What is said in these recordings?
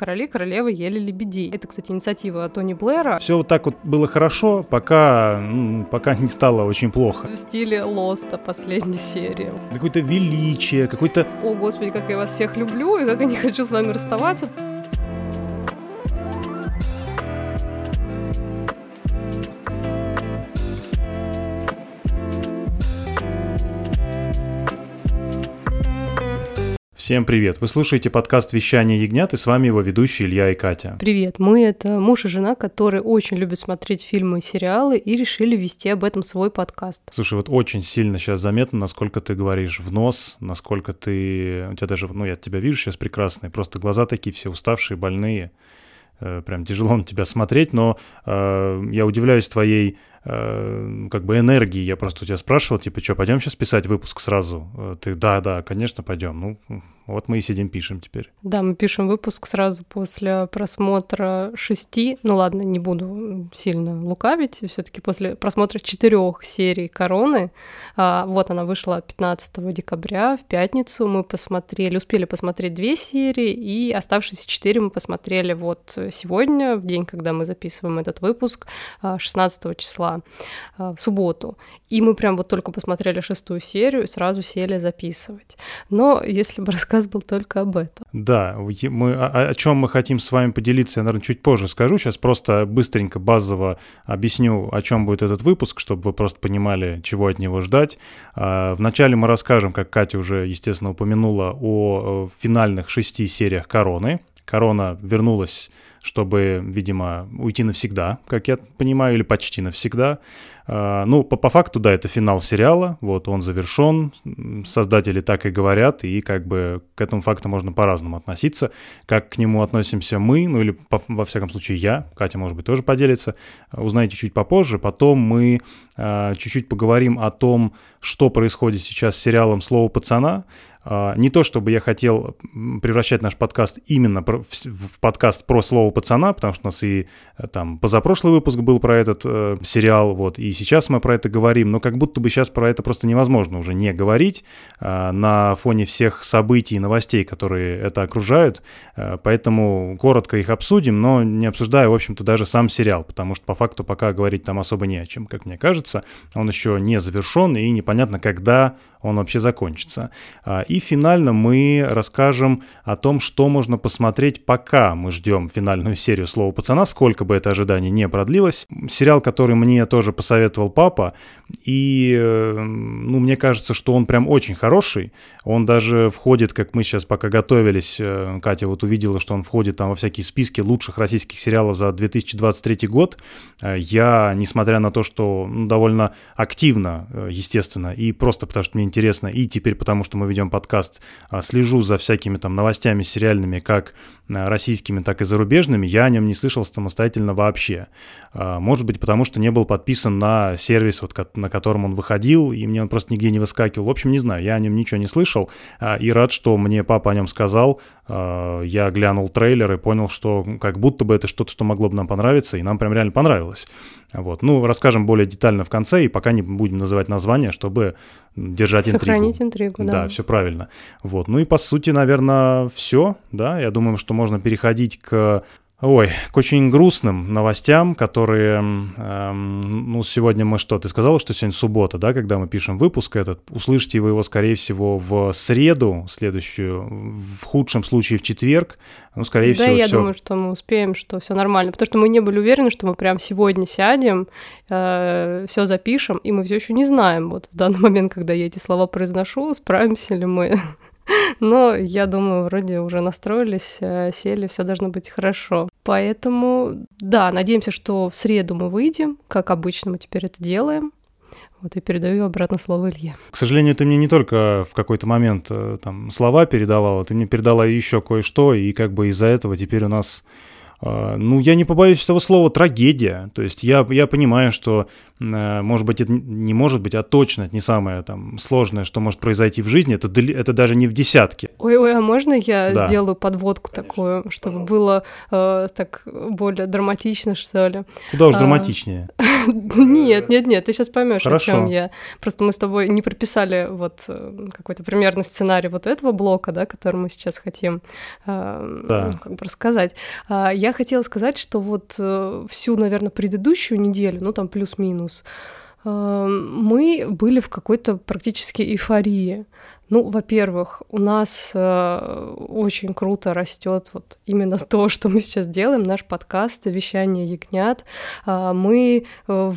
короли, королевы ели лебедей. Это, кстати, инициатива Тони Блэра. Все вот так вот было хорошо, пока, ну, пока не стало очень плохо. В стиле Лоста последней серии. Какое-то величие, какой-то... О, господи, как я вас всех люблю, и как я не хочу с вами расставаться. Всем привет! Вы слушаете подкаст «Вещание ягнят» и с вами его ведущие Илья и Катя. Привет! Мы — это муж и жена, которые очень любят смотреть фильмы и сериалы и решили вести об этом свой подкаст. Слушай, вот очень сильно сейчас заметно, насколько ты говоришь в нос, насколько ты... У тебя даже, ну, я тебя вижу сейчас прекрасный, просто глаза такие все уставшие, больные. Э, прям тяжело на тебя смотреть, но э, я удивляюсь твоей э, как бы энергии. Я просто у тебя спрашивал, типа, что, пойдем сейчас писать выпуск сразу? Э, ты, да, да, конечно, пойдем. Ну, вот мы и сидим, пишем теперь. Да, мы пишем выпуск сразу после просмотра шести, ну ладно, не буду сильно лукавить, все таки после просмотра четырех серий «Короны», а, вот она вышла 15 декабря, в пятницу мы посмотрели, успели посмотреть две серии, и оставшиеся четыре мы посмотрели вот сегодня, в день, когда мы записываем этот выпуск, 16 а, числа, а, в субботу. И мы прям вот только посмотрели шестую серию и сразу сели записывать. Но если бы рассказать рассказ был только об этом. Да, мы, о, о чем мы хотим с вами поделиться, я, наверное, чуть позже скажу. Сейчас просто быстренько, базово объясню, о чем будет этот выпуск, чтобы вы просто понимали, чего от него ждать. А, вначале мы расскажем, как Катя уже, естественно, упомянула, о финальных шести сериях «Короны». «Корона» вернулась чтобы, видимо, уйти навсегда, как я понимаю, или почти навсегда. А, ну, по, по факту, да, это финал сериала, вот он завершен, создатели так и говорят, и как бы к этому факту можно по-разному относиться. Как к нему относимся мы, ну или по, во всяком случае я, Катя, может быть, тоже поделится, узнаете чуть попозже. Потом мы э, чуть-чуть поговорим о том, что происходит сейчас с сериалом «Слово пацана», а, не то, чтобы я хотел превращать наш подкаст именно в подкаст про слово пацана, потому что у нас и э, там позапрошлый выпуск был про этот э, сериал, вот, и сейчас мы про это говорим, но как будто бы сейчас про это просто невозможно уже не говорить э, на фоне всех событий и новостей, которые это окружают, э, поэтому коротко их обсудим, но не обсуждая, в общем-то, даже сам сериал, потому что по факту пока говорить там особо не о чем, как мне кажется, он еще не завершен и непонятно, когда он вообще закончится. А, и финально мы расскажем о том, что можно посмотреть, пока мы ждем финальную серию «Слова пацана», сколько бы это ожидание не продлилось. Сериал, который мне тоже посоветовал папа, и э, ну, мне кажется, что он прям очень хороший. Он даже входит, как мы сейчас пока готовились, э, Катя вот увидела, что он входит там во всякие списки лучших российских сериалов за 2023 год. Э, я, несмотря на то, что ну, довольно активно, естественно, и просто потому что мне интересно, и теперь потому, что мы ведем подкаст, а, слежу за всякими там новостями сериальными, как российскими, так и зарубежными, я о нем не слышал самостоятельно вообще. А, может быть, потому что не был подписан на сервис, вот, на котором он выходил, и мне он просто нигде не выскакивал. В общем, не знаю, я о нем ничего не слышал, и рад, что мне папа о нем сказал. Я глянул трейлер и понял, что как будто бы это что-то, что могло бы нам понравиться, и нам прям реально понравилось. Вот. Ну, расскажем более детально в конце, и пока не будем называть название, чтобы держать Сохранить интригу. интригу, да. Да, все правильно. Вот. Ну и по сути, наверное, все, да. Я думаю, что можно переходить к Ой, к очень грустным новостям, которые, эм, ну, сегодня мы что, ты сказала, что сегодня суббота, да, когда мы пишем выпуск этот, услышите вы его, скорее всего, в среду следующую, в худшем случае в четверг, ну, скорее да, всего, я всё... думаю, что мы успеем, что все нормально, потому что мы не были уверены, что мы прям сегодня сядем, э, все запишем, и мы все еще не знаем, вот в данный момент, когда я эти слова произношу, справимся ли мы Но я думаю, вроде уже настроились, э, сели, все должно быть хорошо. Поэтому, да, надеемся, что в среду мы выйдем, как обычно мы теперь это делаем. Вот и передаю обратно слово Илье. К сожалению, ты мне не только в какой-то момент э, там слова передавала, ты мне передала еще кое-что, и как бы из-за этого теперь у нас ну, я не побоюсь этого слова, трагедия. То есть я, я понимаю, что, э, может быть, это не может быть, а точно это не самое там сложное, что может произойти в жизни, это, это даже не в десятке. Ой-ой, а можно я да. сделаю подводку такую, чтобы было э, так более драматично, что ли? Куда уж а, драматичнее. Нет, нет, нет, ты сейчас поймешь, о чем я. Просто мы с тобой не прописали вот э, какой-то примерный сценарий вот этого блока, да, который мы сейчас хотим э, ну, как бы рассказать. А, я хотела сказать, что вот э, всю, наверное, предыдущую неделю, ну там плюс-минус, мы были в какой-то практически эйфории. Ну, во-первых, у нас э, очень круто растет вот именно то, что мы сейчас делаем, наш подкаст «Вещание ягнят». Э, мы э,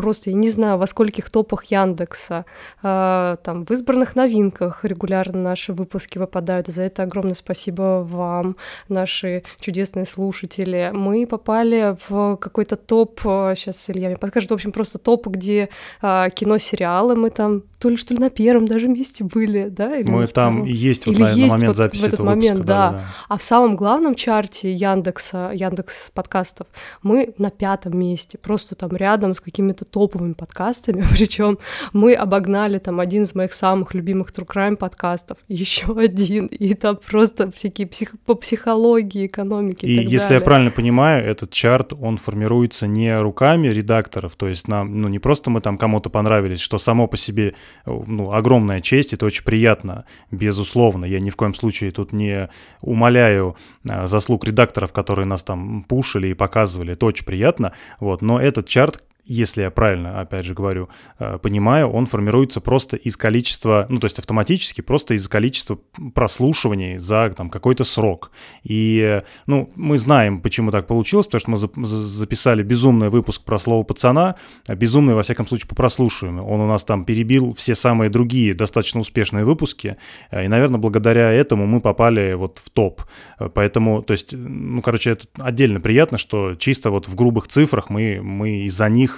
просто, я не знаю, во скольких топах Яндекса, э, там, в избранных новинках регулярно наши выпуски выпадают. За это огромное спасибо вам, наши чудесные слушатели. Мы попали в какой-то топ, сейчас Илья мне подскажет, в общем, просто топ, где э, кино-сериалы, мы там то ли что ли на первом даже месте были, да? Или мы там и есть вот Или на, есть на момент вот записи в этот этого момент, выпуска, да. да, да. А в самом главном чарте Яндекса, Яндекс подкастов, мы на пятом месте, просто там рядом с какими-то топовыми подкастами, причем мы обогнали там один из моих самых любимых True Crime подкастов, еще один, и там просто всякие псих... по психологии, экономике и, и так если далее. я правильно понимаю, этот чарт, он формируется не руками редакторов, то есть нам, ну не просто мы там кому-то понравились, что само по себе ну, огромная честь, это очень приятно, безусловно. Я ни в коем случае тут не умоляю а, заслуг редакторов, которые нас там пушили и показывали, это очень приятно, вот, но этот чарт если я правильно, опять же говорю, э, понимаю, он формируется просто из количества, ну, то есть автоматически, просто из количества прослушиваний за там какой-то срок. И, ну, мы знаем, почему так получилось, потому что мы записали безумный выпуск про слово пацана, безумный, во всяком случае, по прослушиванию. Он у нас там перебил все самые другие достаточно успешные выпуски, э, и, наверное, благодаря этому мы попали вот в топ. Э, поэтому, то есть, ну, короче, это отдельно приятно, что чисто вот в грубых цифрах мы, мы из-за них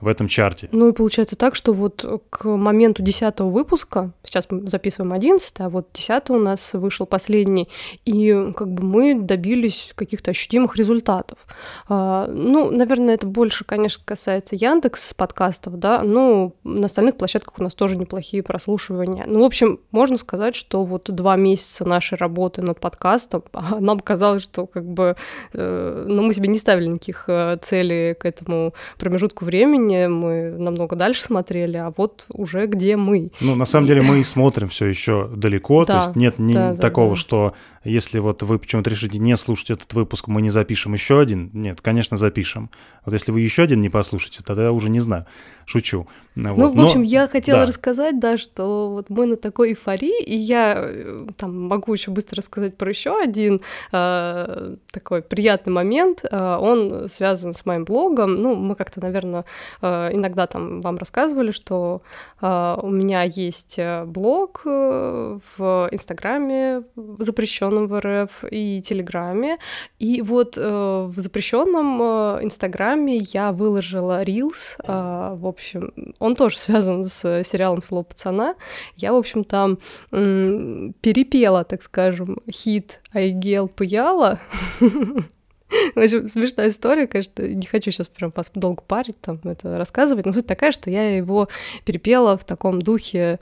в этом чарте. Ну и получается так, что вот к моменту десятого выпуска, сейчас мы записываем 11, а вот 10 у нас вышел последний, и как бы мы добились каких-то ощутимых результатов. А, ну, наверное, это больше, конечно, касается Яндекс подкастов, да, но на остальных площадках у нас тоже неплохие прослушивания. Ну, в общем, можно сказать, что вот два месяца нашей работы над подкастом, а нам казалось, что как бы, э, ну, мы себе не ставили никаких э, целей к этому промежутку времени, времени, мы намного дальше смотрели, а вот уже где мы. Ну, на самом и... деле мы смотрим все еще далеко, да, то есть нет ни да, такого, да. что если вот вы почему-то решите не слушать этот выпуск, мы не запишем еще один. Нет, конечно, запишем. Вот если вы еще один не послушаете, тогда я уже не знаю. Шучу. Ну, вот. в общем, Но... я хотела да. рассказать, да, что вот мы на такой эйфории, и я э, там могу еще быстро рассказать про еще один э, такой приятный момент. Э, он связан с моим блогом. Ну, мы как-то, наверное, иногда там вам рассказывали, что э, у меня есть э, блог э, в Инстаграме запрещенный запрещенном в РФ и Телеграме. И вот э, в запрещенном э, Инстаграме я выложила Reels. Э, в общем, он тоже связан с сериалом «Слово пацана». Я, в общем, там э, перепела, так скажем, хит «Айгел Пыяла». В общем, смешная история, конечно, не хочу сейчас прям долго парить, там это рассказывать, но суть такая, что я его перепела в таком духе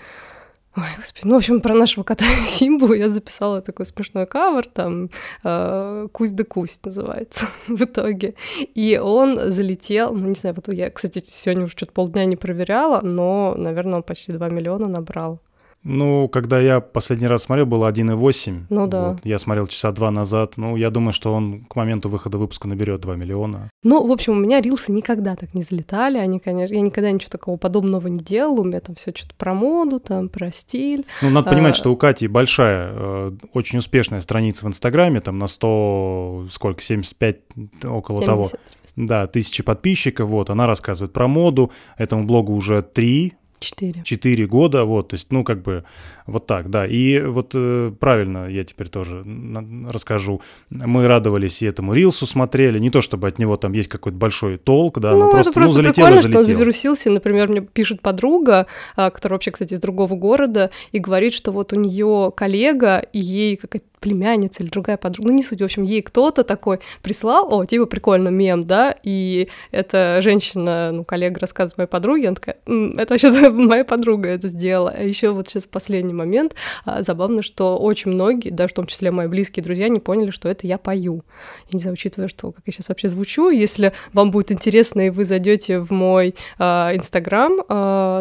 Ой, господи, ну, в общем, про нашего кота Симбу я записала такой смешной кавер, там э, «Кусь да кусь» называется в итоге. И он залетел, ну, не знаю, вот я, кстати, сегодня уже что-то полдня не проверяла, но, наверное, он почти 2 миллиона набрал. Ну, когда я последний раз смотрел, было 1,8. Ну да. Вот. Я смотрел часа два назад. Ну, я думаю, что он к моменту выхода выпуска наберет 2 миллиона. Ну, в общем, у меня рилсы никогда так не залетали. Они, конечно, я никогда ничего такого подобного не делала. У меня там все что-то про моду, там про стиль. Ну, надо понимать, а... что у Кати большая, э, очень успешная страница в Инстаграме, там на 100, сколько, 75, около 70. того. Да, тысячи подписчиков, вот, она рассказывает про моду, этому блогу уже три, Четыре. Четыре года, вот, то есть, ну, как бы, вот так, да. И вот э, правильно я теперь тоже расскажу. Мы радовались и этому Рилсу смотрели, не то чтобы от него там есть какой-то большой толк, да, ну, но просто, просто ну, залетел прикольно, залетел. что он завирусился. Например, мне пишет подруга, а, которая вообще, кстати, из другого города, и говорит, что вот у нее коллега, и ей какая-то племянница или другая подруга, ну не суть, в общем, ей кто-то такой прислал, о, типа прикольно мем, да, и эта женщина, ну, коллега рассказывает моей подруге, она такая, это вообще моя подруга это сделала. А еще вот сейчас последний момент, а, забавно, что очень многие, даже в том числе мои близкие друзья, не поняли, что это я пою. Я не знаю, учитывая, что как я сейчас вообще звучу, если вам будет интересно и вы зайдете в мой Инстаграм э,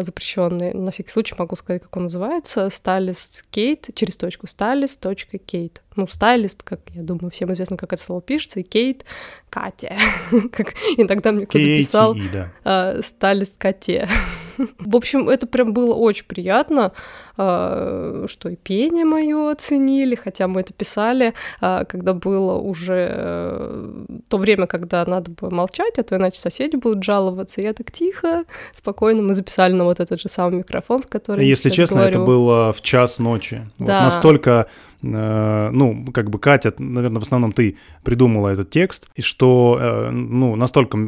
э, запрещенный, на всякий случай могу сказать, как он называется, Stylist Kate, через точку, stylist.kate ну, стайлист, как я думаю, всем известно, как это слово пишется, и Кейт Катя. как иногда мне кто-то писал да. э, стайлист Кате. В общем, это прям было очень приятно, что и пение мое оценили, хотя мы это писали, э, когда было уже э, то время, когда надо было молчать, а то иначе соседи будут жаловаться. Я так тихо, спокойно, мы записали на вот этот же самый микрофон, в который Если честно, говорю. это было в час ночи. Да. Вот настолько Э, ну, как бы Катя, наверное, в основном ты придумала этот текст, и что, э, ну, настолько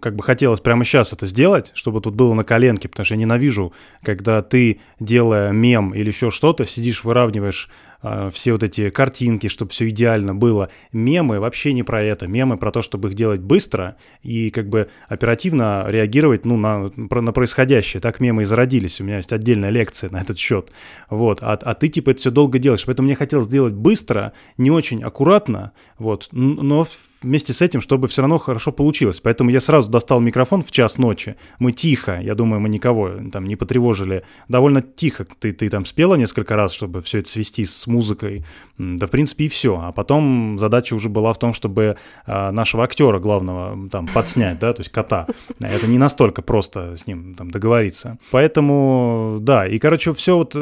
как бы хотелось прямо сейчас это сделать, чтобы тут было на коленке, потому что я ненавижу, когда ты, делая мем или еще что-то, сидишь, выравниваешь а, все вот эти картинки, чтобы все идеально было. Мемы вообще не про это. Мемы про то, чтобы их делать быстро и как бы оперативно реагировать ну, на, на происходящее. Так мемы и зародились. У меня есть отдельная лекция на этот счет. Вот. А, а ты типа это все долго делаешь. Поэтому мне хотелось сделать быстро, не очень аккуратно, вот, но вместе с этим, чтобы все равно хорошо получилось. Поэтому я сразу достал микрофон в час ночи. Мы тихо, я думаю, мы никого там не потревожили. Довольно тихо. Ты, ты там спела несколько раз, чтобы все это свести с музыкой. Да, в принципе, и все. А потом задача уже была в том, чтобы а, нашего актера главного там подснять, да, то есть кота. Это не настолько просто с ним там договориться. Поэтому, да, и, короче, все вот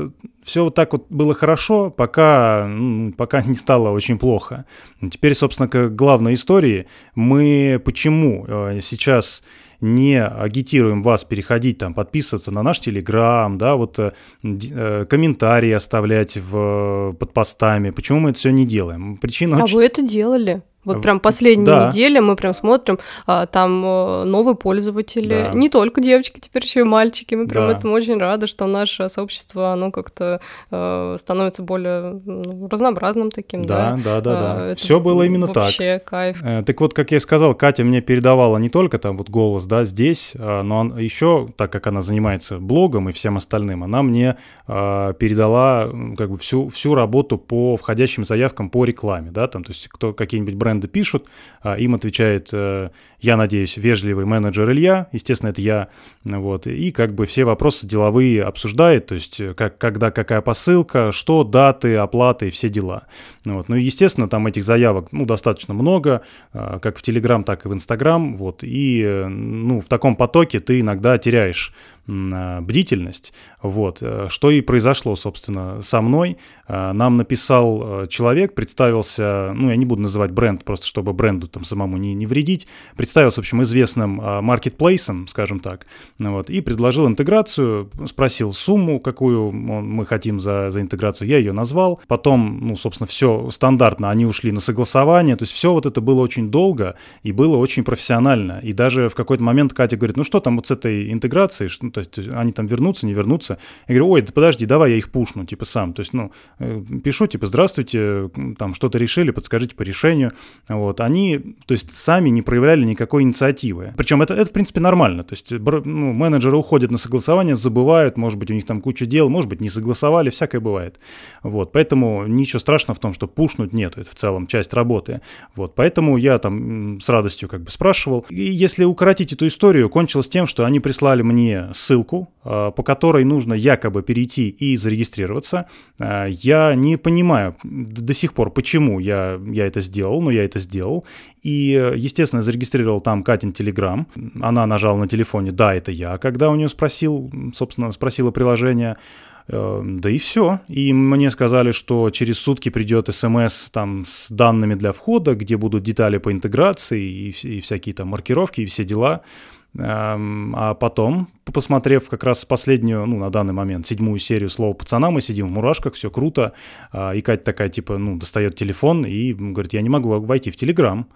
все вот так вот было хорошо, пока, пока не стало очень плохо. Теперь, собственно, к главной истории. Мы почему э, сейчас не агитируем вас переходить там, подписываться на наш Телеграм, да, вот э, э, комментарии оставлять в, под постами. Почему мы это все не делаем? Причина а очень... вы это делали? Вот прям последние да. недели мы прям смотрим, а, там э, новые пользователи, да. не только девочки, теперь еще и мальчики. Мы прям да. этому очень рады, что наше сообщество, оно как-то э, становится более ну, разнообразным таким. Да, да, да, да. да. А, Все было именно вообще так. Вообще кайф. Э, так вот, как я и сказал, Катя мне передавала не только там вот голос, да, здесь, а, но еще, так как она занимается блогом и всем остальным, она мне э, передала как бы всю всю работу по входящим заявкам по рекламе, да, там, то есть кто какие-нибудь бренды бренды пишут, а, им отвечает, э, я надеюсь, вежливый менеджер Илья, естественно, это я, вот, и как бы все вопросы деловые обсуждает, то есть э, как, когда какая посылка, что, даты, оплаты, все дела. Вот. Ну и, естественно, там этих заявок, ну, достаточно много, а, как в Телеграм, так и в Инстаграм, вот, и, э, ну, в таком потоке ты иногда теряешь бдительность. Вот. Э, что и произошло, собственно, со мной. А, нам написал э, человек, представился, ну, я не буду называть бренд, просто чтобы бренду там самому не, не вредить, представился, в общем, известным а, маркетплейсом, скажем так, вот, и предложил интеграцию, спросил сумму, какую мы хотим за, за интеграцию, я ее назвал. Потом, ну, собственно, все стандартно, они ушли на согласование, то есть все вот это было очень долго и было очень профессионально. И даже в какой-то момент Катя говорит, ну что там вот с этой интеграцией, то есть они там вернутся, не вернутся. Я говорю, ой, да подожди, давай я их пушну, типа сам. То есть, ну, э, пишу, типа, здравствуйте, там что-то решили, подскажите по решению. Вот, они, то есть, сами не проявляли никакой инициативы. Причем это, это в принципе, нормально. То есть, ну, менеджеры уходят на согласование, забывают, может быть, у них там куча дел, может быть, не согласовали, всякое бывает. Вот, поэтому ничего страшного в том, что пушнуть нет, это в целом часть работы. Вот, поэтому я там с радостью как бы спрашивал. И если укоротить эту историю, кончилось тем, что они прислали мне ссылку, а, по которой нужно якобы перейти и зарегистрироваться. А, я не понимаю до сих пор, почему я, я это сделал, но я это сделал. И, естественно, зарегистрировал там Катин Телеграм. Она нажала на телефоне «Да, это я», когда у нее спросил, собственно, спросила приложение. Э, да и все. И мне сказали, что через сутки придет смс там с данными для входа, где будут детали по интеграции и, и всякие там маркировки и все дела. А потом, посмотрев как раз последнюю, ну, на данный момент, седьмую серию «Слово пацана», мы сидим в мурашках, все круто, а, и Катя такая, типа, ну, достает телефон и говорит, я не могу войти в Телеграм.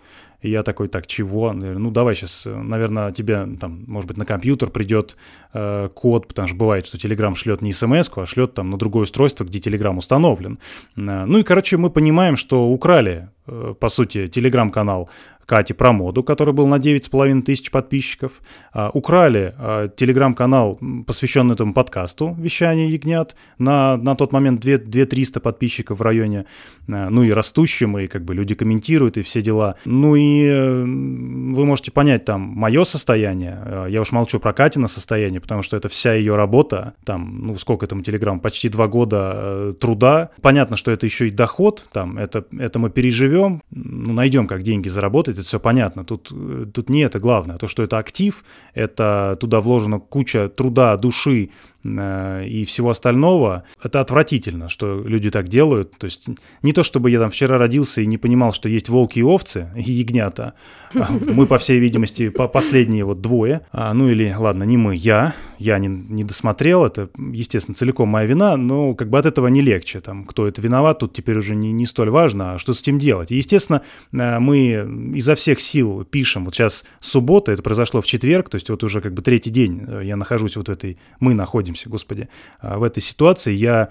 И я такой, так, чего? Ну, давай сейчас, наверное, тебе, там, может быть, на компьютер придет э, код, потому что бывает, что Telegram шлет не смс а шлет там на другое устройство, где Telegram установлен. Э, ну и, короче, мы понимаем, что украли, э, по сути, Telegram-канал Кати про моду, который был на 9,5 тысяч подписчиков. А, украли а, телеграм-канал, посвященный этому подкасту «Вещание ягнят», на, на тот момент 2, 2 300 подписчиков в районе, а, ну и растущим, и как бы люди комментируют, и все дела. Ну и вы можете понять там мое состояние, я уж молчу про Катина состояние, потому что это вся ее работа, там, ну сколько этому телеграм, почти два года труда. Понятно, что это еще и доход, там, это, это мы переживем, ну, найдем, как деньги заработать, это все понятно. Тут, э, тут не это главное. То, что это актив, это туда вложена куча труда, души, и всего остального, это отвратительно, что люди так делают. То есть не то, чтобы я там вчера родился и не понимал, что есть волки и овцы, и ягнята. А мы, по всей видимости, по последние вот двое. А, ну или, ладно, не мы, я. Я не, не досмотрел, это, естественно, целиком моя вина, но как бы от этого не легче. Там, кто это виноват, тут теперь уже не, не столь важно, а что с этим делать. И, естественно, э, мы изо всех сил пишем. Вот сейчас суббота, это произошло в четверг, то есть вот уже как бы третий день э, я нахожусь вот в этой, мы находимся находимся, господи, а, в этой ситуации, я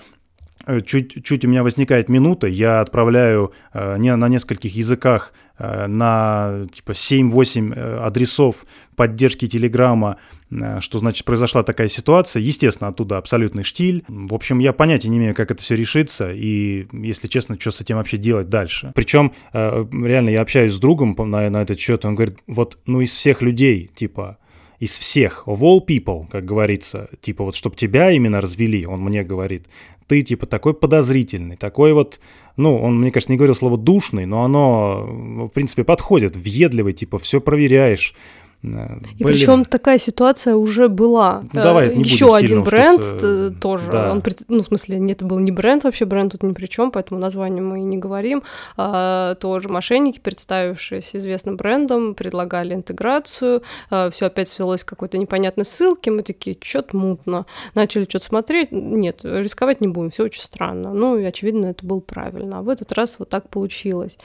э, чуть, чуть у меня возникает минута, я отправляю э, не, на нескольких языках э, на типа 7-8 адресов поддержки Телеграма, что значит произошла такая ситуация. Естественно, оттуда абсолютный штиль. В общем, я понятия не имею, как это все решится, и, если честно, что с этим вообще делать дальше. Причем, реально, я общаюсь с другом на, на этот счет, он говорит, вот, ну, из всех людей, типа, из всех, of all people, как говорится, типа вот, чтобы тебя именно развели, он мне говорит, ты типа такой подозрительный, такой вот, ну, он, мне кажется, не говорил слово душный, но оно, в принципе, подходит, въедливый, типа, все проверяешь, Э, и причем такая ситуация уже была. Ну, давай, не Еще один бренд э, тоже. Да. Он, ну, в смысле, нет, это был не бренд вообще, бренд тут ни при чем, поэтому название мы и не говорим. А, тоже мошенники, представившись известным брендом, предлагали интеграцию. А, все опять свелось к какой-то непонятной ссылке. Мы такие, что-то мутно. Начали что-то смотреть. Нет, рисковать не будем, все очень странно. Ну, и очевидно, это было правильно. А в этот раз вот так получилось.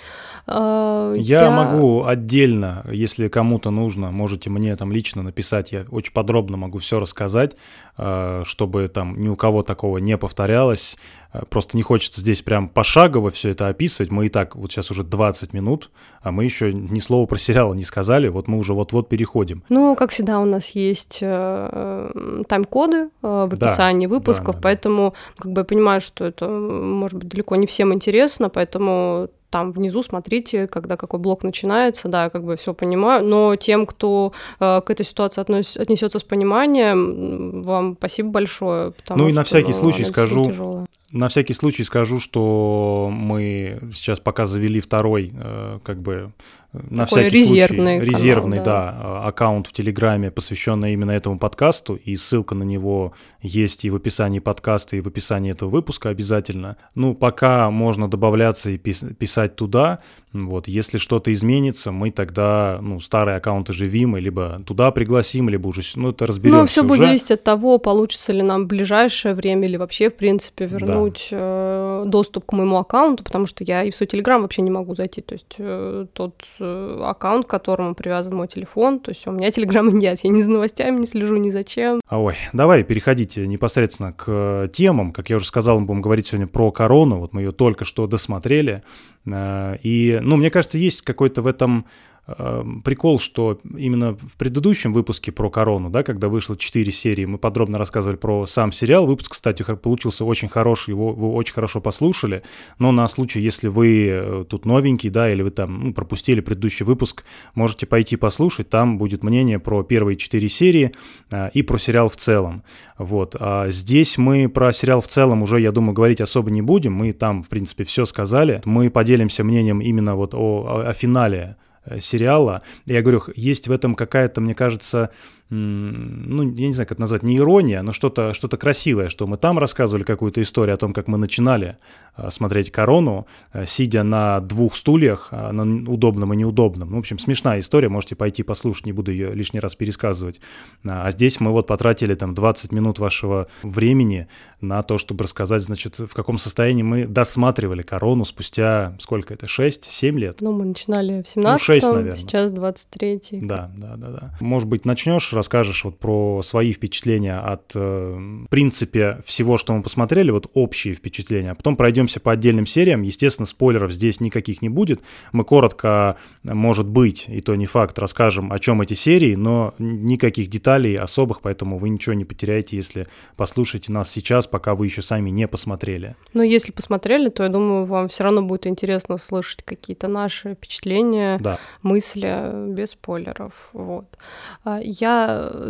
А, я, я могу отдельно, если кому-то нужно, можете мне там лично написать, я очень подробно могу все рассказать, э, чтобы там ни у кого такого не повторялось. Э, просто не хочется здесь прям пошагово все это описывать. Мы и так вот сейчас уже 20 минут, а мы еще ни слова про сериал не сказали. Вот мы уже вот-вот переходим. Ну, как всегда, у нас есть э, тайм-коды в описании да, выпусков, да, да, поэтому как бы я понимаю, что это может быть далеко не всем интересно, поэтому там внизу смотрите, когда какой блок начинается, да, как бы все понимаю, но тем, кто э, к этой ситуации относ, отнесется с пониманием, вам спасибо большое. ну и на всякий случай скажу, на всякий случай скажу, что мы сейчас пока завели второй, э, как бы на Такой всякий резервный случай резервный, канал, да. да, аккаунт в Телеграме, посвященный именно этому подкасту, и ссылка на него есть и в описании подкаста, и в описании этого выпуска обязательно. Ну, пока можно добавляться и писать туда, вот, если что-то изменится, мы тогда, ну, старые аккаунты живим, и либо туда пригласим, либо уже, ну, это разберемся Ну, все будет зависеть от того, получится ли нам в ближайшее время или вообще, в принципе, вернуть да. э, доступ к моему аккаунту, потому что я и в свой Телеграм вообще не могу зайти, то есть э, тот э, аккаунт, к которому привязан мой телефон, то есть у меня Телеграма нет, я ни за новостями не слежу, ни зачем. А ой, давай переходите непосредственно к темам, как я уже сказал, мы будем говорить сегодня про корону, вот мы ее только что досмотрели, и ну, мне кажется, есть какой-то в этом прикол, что именно в предыдущем выпуске про корону, да, когда вышло 4 серии, мы подробно рассказывали про сам сериал. Выпуск, кстати, получился очень хороший, его вы очень хорошо послушали. Но на случай, если вы э, тут новенький, да, или вы там ну, пропустили предыдущий выпуск, можете пойти послушать. Там будет мнение про первые 4 серии а, и про сериал в целом. Вот. А здесь мы про сериал в целом уже, я думаю, говорить особо не будем. Мы там, в принципе, все сказали. Мы поделимся мнением именно вот о, о, о финале Э, сериала. Я говорю, есть в этом какая-то, мне кажется, ну, я не знаю, как это назвать, не ирония, но что-то что красивое, что мы там рассказывали какую-то историю о том, как мы начинали а, смотреть «Корону», а, сидя на двух стульях, а, на удобном и неудобном. Ну, в общем, смешная история, можете пойти послушать, не буду ее лишний раз пересказывать. А здесь мы вот потратили там 20 минут вашего времени на то, чтобы рассказать, значит, в каком состоянии мы досматривали «Корону» спустя, сколько это, 6-7 лет? Ну, мы начинали в 17 ну, 6, наверное. сейчас 23 Да, да, да, да. Может быть, начнешь расскажешь вот про свои впечатления от, э, в принципе, всего, что мы посмотрели, вот общие впечатления, а потом пройдемся по отдельным сериям. Естественно, спойлеров здесь никаких не будет. Мы коротко, может быть, и то не факт, расскажем, о чем эти серии, но никаких деталей особых, поэтому вы ничего не потеряете, если послушаете нас сейчас, пока вы еще сами не посмотрели. Но если посмотрели, то я думаю, вам все равно будет интересно услышать какие-то наши впечатления, да. мысли без спойлеров. Вот. А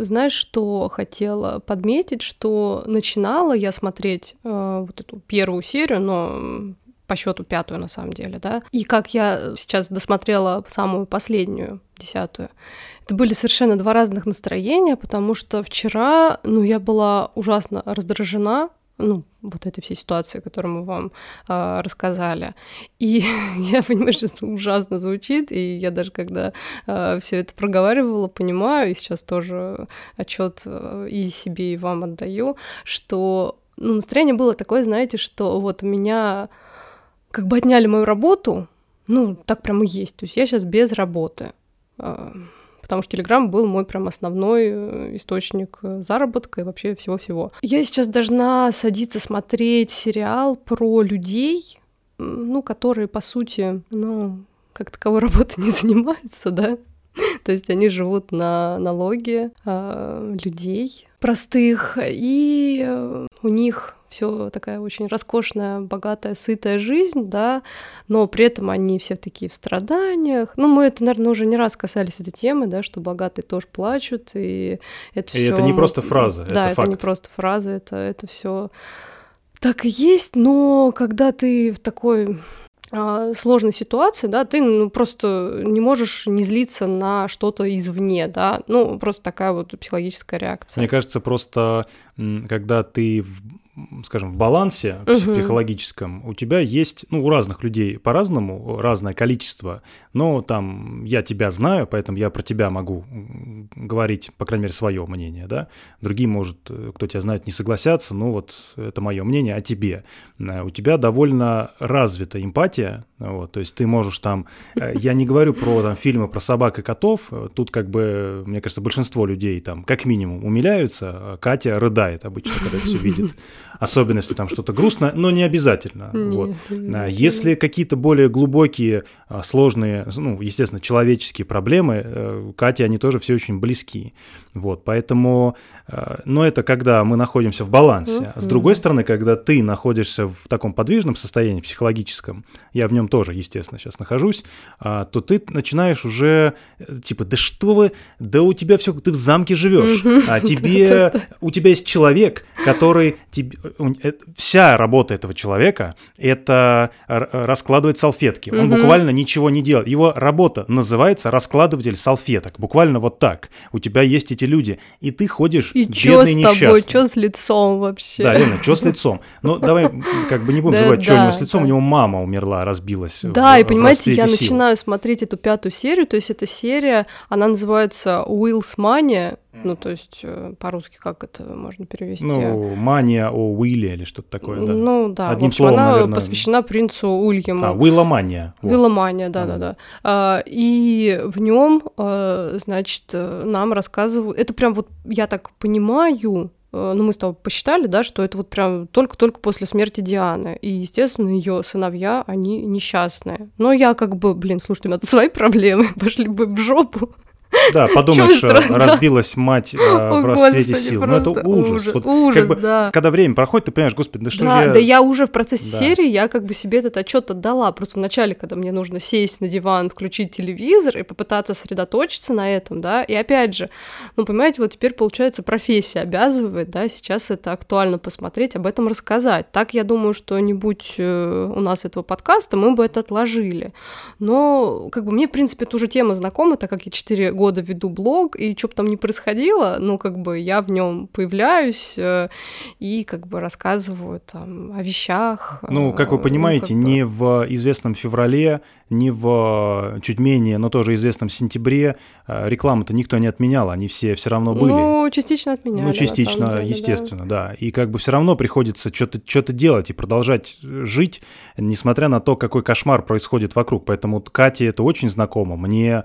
знаешь, что хотела подметить, что начинала я смотреть э, вот эту первую серию, но по счету пятую на самом деле, да. И как я сейчас досмотрела самую последнюю, десятую, это были совершенно два разных настроения, потому что вчера, ну, я была ужасно раздражена ну, вот этой всей ситуации, которую мы вам э, рассказали. И я понимаю, что это ужасно звучит, и я даже когда э, все это проговаривала, понимаю, и сейчас тоже отчет э, и себе, и вам отдаю, что ну, настроение было такое, знаете, что вот у меня как бы отняли мою работу, ну, так прям и есть, то есть я сейчас без работы потому что Telegram был мой прям основной э, источник э, заработка и вообще всего-всего. Я сейчас должна садиться смотреть сериал про людей, ну, которые, по сути, ну, как таковой работы не занимаются, да, то есть они живут на налоги э, людей простых, и э, у них все такая очень роскошная, богатая, сытая жизнь, да, но при этом они все такие в страданиях. Ну, мы это, наверное, уже не раз касались этой темы, да, что богатые тоже плачут, и это и все. это не просто фраза, да, это, это факт. не просто фраза, это это все так и есть, но когда ты в такой а, сложной ситуации, да, ты ну, просто не можешь не злиться на что-то извне, да, ну, просто такая вот психологическая реакция. Мне кажется, просто когда ты в скажем, в балансе угу. психологическом у тебя есть, ну, у разных людей по-разному, разное количество, но там я тебя знаю, поэтому я про тебя могу говорить, по крайней мере, свое мнение, да. Другие, может, кто тебя знает, не согласятся, но вот это мое мнение о тебе. Э, у тебя довольно развита эмпатия, вот, то есть ты можешь там, э, я не говорю про там фильмы про собак и котов, тут как бы, мне кажется, большинство людей там как минимум умиляются, а Катя рыдает обычно, когда это все видит особенно если там что-то грустно, но не обязательно. Вот. А если какие-то более глубокие, а, сложные, ну, естественно, человеческие проблемы, э, Кате они тоже все очень близки. Вот, поэтому, э, но это когда мы находимся в балансе. С другой стороны, когда ты находишься в таком подвижном состоянии психологическом, я в нем тоже, естественно, сейчас нахожусь, а, то ты начинаешь уже э, типа, да что вы, да у тебя все, ты в замке живешь, а тебе, у тебя есть человек, который тебе, вся работа этого человека это раскладывать салфетки. Он буквально ничего не делает. Его работа называется раскладыватель салфеток. Буквально вот так. У тебя есть эти люди, и ты ходишь и чё с тобой, что с лицом вообще? Да, Лена, что с лицом? Ну, давай как бы не будем забывать, что у него с лицом, у него мама умерла, разбилась. Да, и понимаете, я начинаю смотреть эту пятую серию, то есть эта серия, она называется Will's Ну, то есть э, по-русски как это можно перевести? Ну, мания о Уилле или что-то такое, да. Ну, да. Одним общем, словом, она наверное... посвящена принцу Ульяму. А, Уилломания. Уилломания, да-да-да. А, и в нем, а, значит, нам рассказывают... Это прям вот, я так понимаю, э, ну, мы с тобой посчитали, да, что это вот прям только-только после смерти Дианы. И, естественно, ее сыновья, они несчастные. Но я как бы, блин, слушайте, у меня тут свои проблемы, пошли бы в жопу. Да, подумаешь, разбилась мать э, в расцвете сил. Ну это ужас. ужас, да. Когда время проходит, ты понимаешь, господи, да что же Да, я уже в процессе серии, я как бы себе этот отчет отдала. Просто вначале, когда мне нужно сесть на диван, включить телевизор и попытаться сосредоточиться на этом, да, и опять же, ну, понимаете, вот теперь, получается, профессия обязывает, да, сейчас это актуально посмотреть, об этом рассказать. Так, я думаю, что не будь э, у нас этого подкаста, мы бы это отложили. Но, как бы, мне, в принципе, эта уже тема знакома, так как я 4 года года веду блог, и что бы там ни происходило, ну, как бы я в нем появляюсь э, и как бы рассказываю там о вещах. Ну, как вы понимаете, ну, как бы... не в известном феврале, не в чуть менее, но тоже известном сентябре рекламу-то никто не отменял, они все все равно были. Ну, частично отменяли. Ну, частично, деле, естественно, да. да. И как бы все равно приходится что-то что делать и продолжать жить, несмотря на то, какой кошмар происходит вокруг. Поэтому Кате это очень знакомо. Мне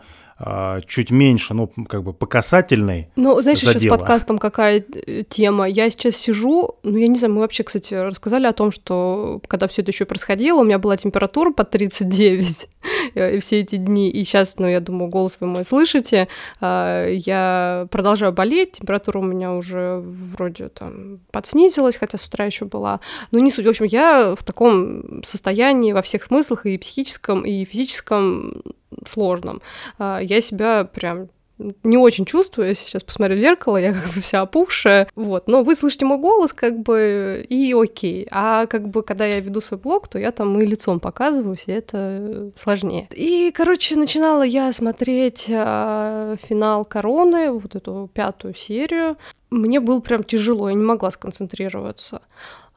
чуть меньше, ну, как бы по касательной Ну, знаешь, задела. еще с подкастом какая э, тема? Я сейчас сижу, ну, я не знаю, мы вообще, кстати, рассказали о том, что когда все это еще происходило, у меня была температура под 39 э, все эти дни, и сейчас, ну, я думаю, голос вы мой слышите, а, я продолжаю болеть, температура у меня уже вроде там подснизилась, хотя с утра еще была, но не суть. В общем, я в таком состоянии во всех смыслах, и психическом, и физическом, сложном. А, я себя прям не очень чувствую, если сейчас посмотрю в зеркало, я как бы вся опухшая, вот, но вы слышите мой голос, как бы, и окей, а как бы, когда я веду свой блог, то я там и лицом показываюсь, и это сложнее. И, короче, начинала я смотреть а, финал Короны, вот эту пятую серию, мне было прям тяжело, я не могла сконцентрироваться.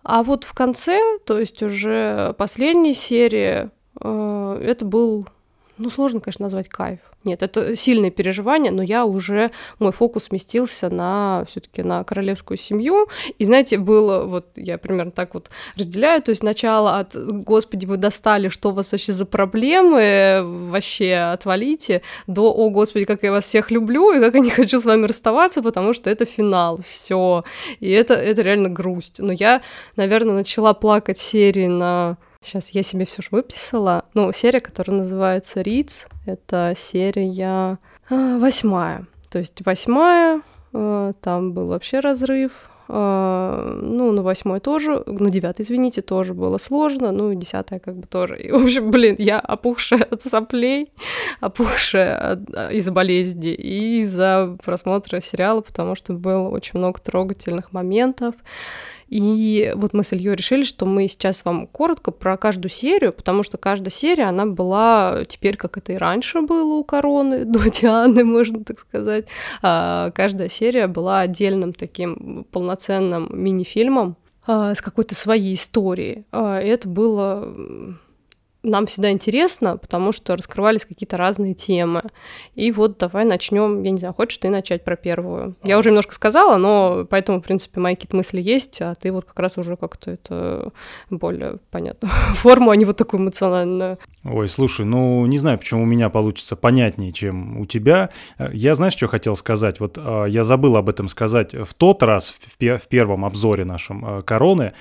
А вот в конце, то есть уже последней серии, э, это был ну, сложно, конечно, назвать кайф. Нет, это сильное переживание, но я уже, мой фокус сместился на все таки на королевскую семью. И, знаете, было, вот я примерно так вот разделяю, то есть сначала от «Господи, вы достали, что у вас вообще за проблемы, вообще отвалите», до «О, Господи, как я вас всех люблю, и как я не хочу с вами расставаться, потому что это финал, все. И это, это реально грусть. Но я, наверное, начала плакать серии на Сейчас я себе все же выписала. Ну, серия, которая называется Риц, это серия э, восьмая. То есть восьмая, э, там был вообще разрыв. Э, ну, на восьмой тоже, на девятой, извините, тоже было сложно. Ну, и десятая как бы тоже. И, в общем, блин, я опухшая от соплей, опухшая из-за болезни и из-за просмотра сериала, потому что было очень много трогательных моментов. И вот мы с Ильей решили, что мы сейчас вам коротко про каждую серию, потому что каждая серия, она была теперь, как это и раньше было у Короны, до Дианы, можно так сказать. А, каждая серия была отдельным таким полноценным мини-фильмом а, с какой-то своей историей. А, это было нам всегда интересно, потому что раскрывались какие-то разные темы. И вот давай начнем, я не знаю, хочешь ты начать про первую? Я уже немножко сказала, но поэтому, в принципе, мои какие-то мысли есть, а ты вот как раз уже как-то это более понятную форму, а не вот такую эмоциональную. Ой, слушай, ну не знаю, почему у меня получится понятнее, чем у тебя. Я знаешь, что хотел сказать? Вот а, я забыл об этом сказать в тот раз, в первом обзоре нашем а, короны,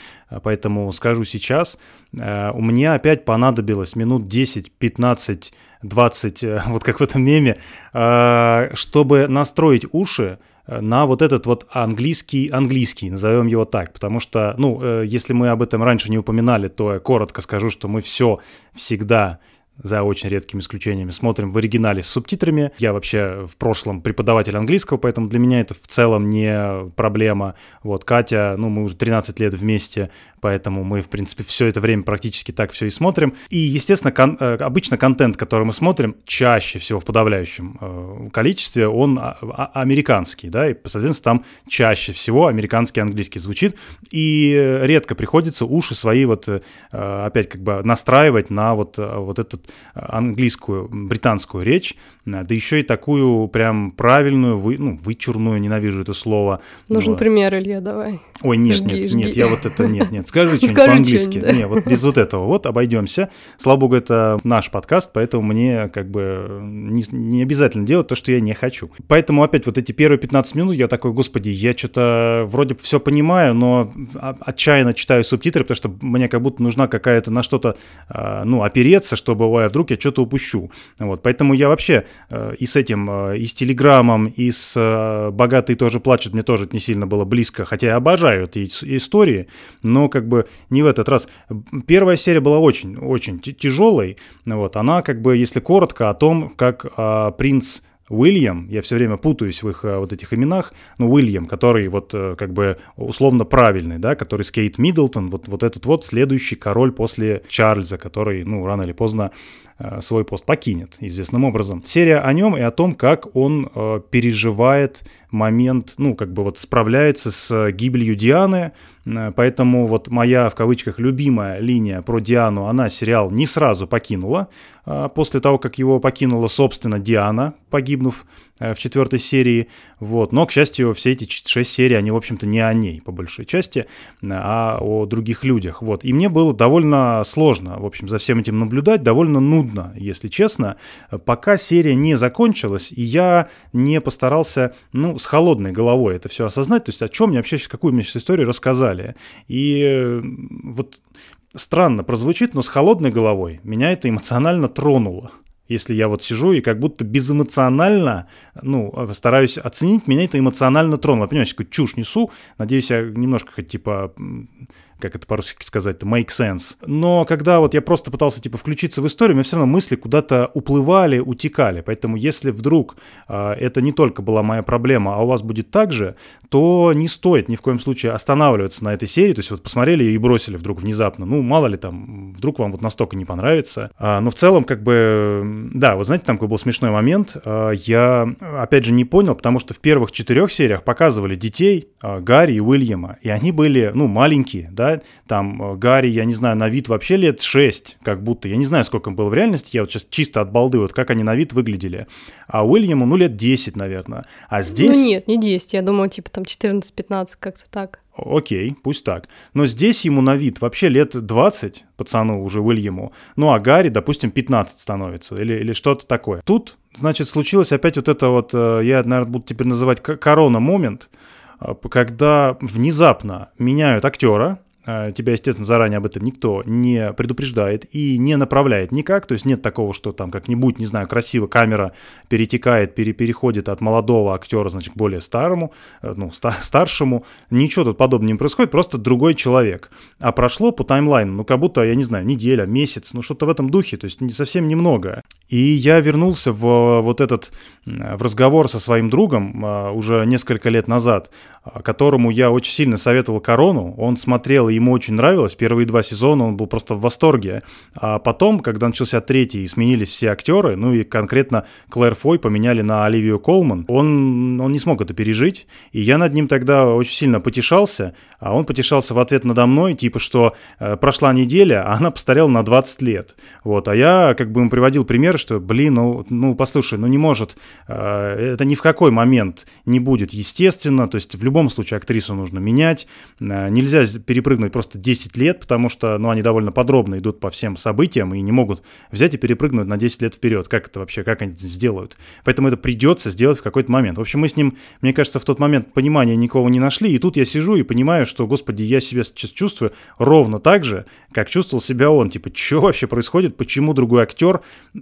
поэтому скажу сейчас. Э, у меня опять понадобилось минут 10, 15, 20, вот как в этом меме, э, чтобы настроить уши э, на вот этот вот английский, английский, назовем его так, потому что, ну, если мы об этом раньше не упоминали, то я коротко скажу, что мы все всегда за очень редкими исключениями, смотрим в оригинале с субтитрами. Я вообще в прошлом преподаватель английского, поэтому для меня это в целом не проблема. Вот Катя, ну мы уже 13 лет вместе, поэтому мы, в принципе, все это время практически так все и смотрим. И, естественно, кон- э, обычно контент, который мы смотрим, чаще всего в подавляющем э, количестве, он а- а- американский, да, и, соответственно, там чаще всего американский английский звучит, и редко приходится уши свои вот э, опять как бы настраивать на вот, вот этот английскую, британскую речь, да еще и такую прям правильную, вы, ну, вычурную, ненавижу это слово. Нужен но... пример, Илья, давай. Ой, нет, жги, нет, жги. нет, я вот это, нет, нет, скажи что-нибудь по-английски. Да. Не, вот без вот этого, вот обойдемся. Слава богу, это наш подкаст, поэтому мне как бы не, не обязательно делать то, что я не хочу. Поэтому опять вот эти первые 15 минут я такой, господи, я что-то вроде все понимаю, но отчаянно читаю субтитры, потому что мне как будто нужна какая-то на что-то, а, ну, опереться, чтобы, ой, а вдруг я что-то упущу. Вот, поэтому я вообще Э, и с этим, э, и с Телеграмом, и с э, «Богатые тоже плачут» мне тоже не сильно было близко, хотя я обожаю эти истории, но как бы не в этот раз. Первая серия была очень, очень тяжелой, вот, она как бы, если коротко, о том, как принц Уильям, я все время путаюсь в их э, вот этих именах, но Уильям, который вот э, как бы условно правильный, да, который с Кейт Миддлтон, вот, вот этот вот следующий король после Чарльза, который, ну, рано или поздно свой пост покинет известным образом. Серия о нем и о том, как он э, переживает момент, ну, как бы вот справляется с гибелью Дианы, э, поэтому вот моя, в кавычках, любимая линия про Диану, она сериал не сразу покинула, а после того, как его покинула, собственно, Диана, погибнув в четвертой серии, вот, но, к счастью, все эти шесть серий, они, в общем-то, не о ней, по большей части, а о других людях, вот, и мне было довольно сложно, в общем, за всем этим наблюдать, довольно нудно если честно, пока серия не закончилась, и я не постарался, ну, с холодной головой это все осознать, то есть о чем мне вообще, какую мне сейчас историю рассказали. И вот странно прозвучит, но с холодной головой меня это эмоционально тронуло. Если я вот сижу и как будто безэмоционально, ну, стараюсь оценить, меня это эмоционально тронуло. Понимаете, какую чушь несу. Надеюсь, я немножко хоть типа как это по-русски сказать, make sense. Но когда вот я просто пытался типа включиться в историю, у меня все равно мысли куда-то уплывали, утекали. Поэтому если вдруг э, это не только была моя проблема, а у вас будет так же, то не стоит ни в коем случае останавливаться на этой серии. То есть вот посмотрели и бросили вдруг внезапно. Ну, мало ли там, вдруг вам вот настолько не понравится. А, но в целом, как бы, да, вот знаете, там какой был смешной момент. А, я, опять же, не понял, потому что в первых четырех сериях показывали детей а, Гарри и Уильяма, и они были, ну, маленькие, да, там э, Гарри, я не знаю, на вид вообще лет 6, как будто, я не знаю, сколько им было в реальности, я вот сейчас чисто от балды, вот как они на вид выглядели, а Уильяму, ну, лет 10, наверное, а здесь... Ну, нет, не 10, я думаю, типа там 14-15, как-то так. Окей, пусть так. Но здесь ему на вид вообще лет 20, пацану уже Уильяму, ну а Гарри, допустим, 15 становится или, или что-то такое. Тут, значит, случилось опять вот это вот, э, я, наверное, буду теперь называть корона-момент, э, когда внезапно меняют актера, тебя, естественно, заранее об этом никто не предупреждает и не направляет никак, то есть нет такого, что там как-нибудь, не знаю, красиво камера перетекает, пере переходит от молодого актера, значит, к более старому, э, ну, ста старшему, ничего тут подобного не происходит, просто другой человек. А прошло по таймлайну, ну, как будто, я не знаю, неделя, месяц, ну, что-то в этом духе, то есть совсем немного. И я вернулся в вот этот, в разговор со своим другом уже несколько лет назад, которому я очень сильно советовал «Корону», он смотрел ему очень нравилось. Первые два сезона он был просто в восторге. А потом, когда начался третий и сменились все актеры, ну и конкретно Клэр Фой поменяли на Оливию Колман, он, он не смог это пережить. И я над ним тогда очень сильно потешался, а он потешался в ответ надо мной, типа, что э, прошла неделя, а она постарела на 20 лет. Вот, а я как бы ему приводил пример, что, блин, ну, ну послушай, ну не может, э, это ни в какой момент не будет естественно, то есть в любом случае актрису нужно менять, э, нельзя перепрыгнуть перепрыгнуть просто 10 лет, потому что, ну, они довольно подробно идут по всем событиям и не могут взять и перепрыгнуть на 10 лет вперед. Как это вообще, как они это сделают? Поэтому это придется сделать в какой-то момент. В общем, мы с ним, мне кажется, в тот момент понимания никого не нашли, и тут я сижу и понимаю, что, господи, я себя сейчас чувствую ровно так же, как чувствовал себя он. Типа, что вообще происходит? Почему другой актер,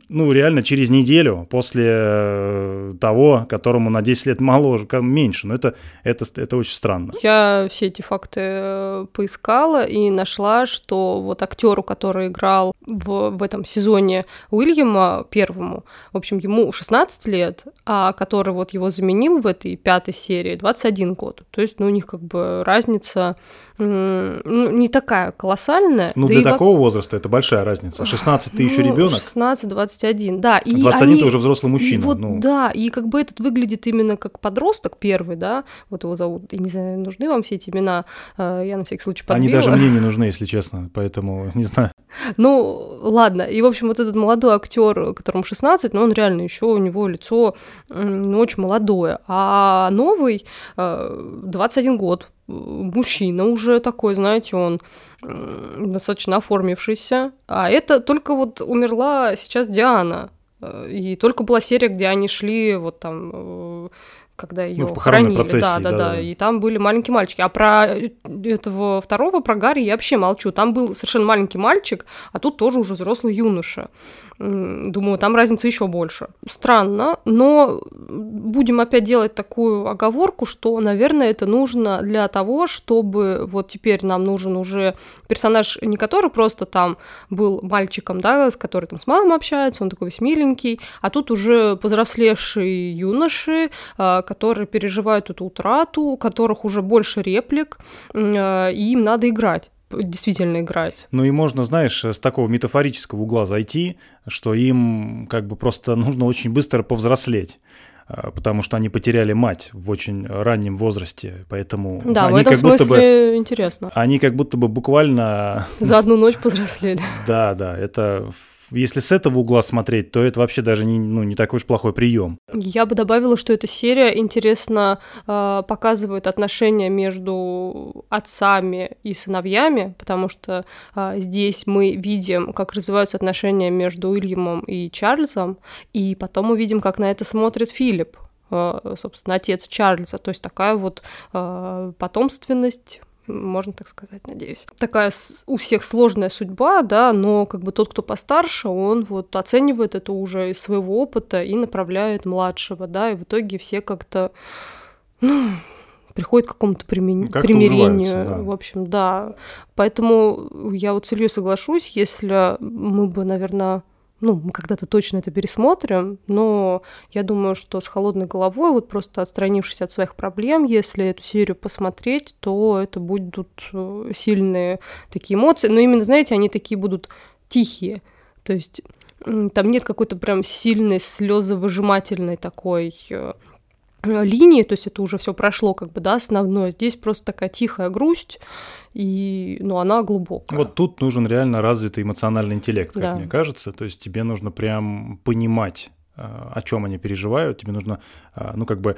ну, реально через неделю после э, того, которому на 10 лет моложе, меньше. Но это, это, это очень странно. Я все эти факты э, поискала поискала и нашла, что вот актеру, который играл в, в этом сезоне Уильяма первому, в общем, ему 16 лет, а который вот его заменил в этой пятой серии 21 год. То есть, ну, у них как бы разница ну, не такая колоссальная. Ну, да для такого во... возраста это большая разница. 16 ты ну, еще ребенок. 16-21, да. И 21 они... ты уже взрослый мужчина. И вот, ну. Да, и как бы этот выглядит именно как подросток первый, да, вот его зовут, я не знаю, нужны вам все эти имена, э, я на всякий случай подбила. Они даже мне не нужны, если честно, поэтому не знаю. Ну, ладно, и, в общем, вот этот молодой актер, которому 16, но он реально еще у него лицо ну, очень молодое, а новый 21 э, год, мужчина уже такой, знаете, он достаточно оформившийся. А это только вот умерла сейчас Диана. Э, и только была серия, где они шли вот там э, когда ее ну, хоронили. Процессии, да, да, да, да. И там были маленькие мальчики. А про этого второго, про Гарри я вообще молчу. Там был совершенно маленький мальчик, а тут тоже уже взрослый юноша. Думаю, там разница еще больше. Странно, но будем опять делать такую оговорку, что, наверное, это нужно для того, чтобы вот теперь нам нужен уже персонаж, не который просто там был мальчиком, да, с которым там с мамой общается, он такой весь миленький, а тут уже повзрослевшие юноши, а, которые переживают эту утрату, у которых уже больше реплик, а, и им надо играть действительно играть. Ну и можно, знаешь, с такого метафорического угла зайти, что им как бы просто нужно очень быстро повзрослеть а, потому что они потеряли мать в очень раннем возрасте, поэтому да, они в этом как будто бы интересно. Они как будто бы буквально за одну ночь повзрослели. Да, да, это если с этого угла смотреть, то это вообще даже не, ну, не такой уж плохой прием. Я бы добавила, что эта серия интересно э, показывает отношения между отцами и сыновьями, потому что э, здесь мы видим, как развиваются отношения между Уильямом и Чарльзом, и потом мы видим, как на это смотрит Филипп э, собственно, отец Чарльза. То есть такая вот э, потомственность можно так сказать, надеюсь. Такая у всех сложная судьба, да, но как бы тот, кто постарше, он вот оценивает это уже из своего опыта и направляет младшего, да, и в итоге все как-то, ну, приходит к какому-то ну, примирению. Да. В общем, да. Поэтому я вот с Ильей соглашусь, если мы бы, наверное, ну, мы когда-то точно это пересмотрим, но я думаю, что с холодной головой, вот просто отстранившись от своих проблем, если эту серию посмотреть, то это будут э, сильные такие эмоции, но именно, знаете, они такие будут тихие, то есть там нет какой-то прям сильной слезовыжимательной такой э, линии, то есть это уже все прошло, как бы, да, основное. Здесь просто такая тихая грусть, и, ну, она глубокая. Вот тут нужен реально развитый эмоциональный интеллект, как да. мне кажется. То есть тебе нужно прям понимать, а, о чем они переживают, тебе нужно, а, ну, как бы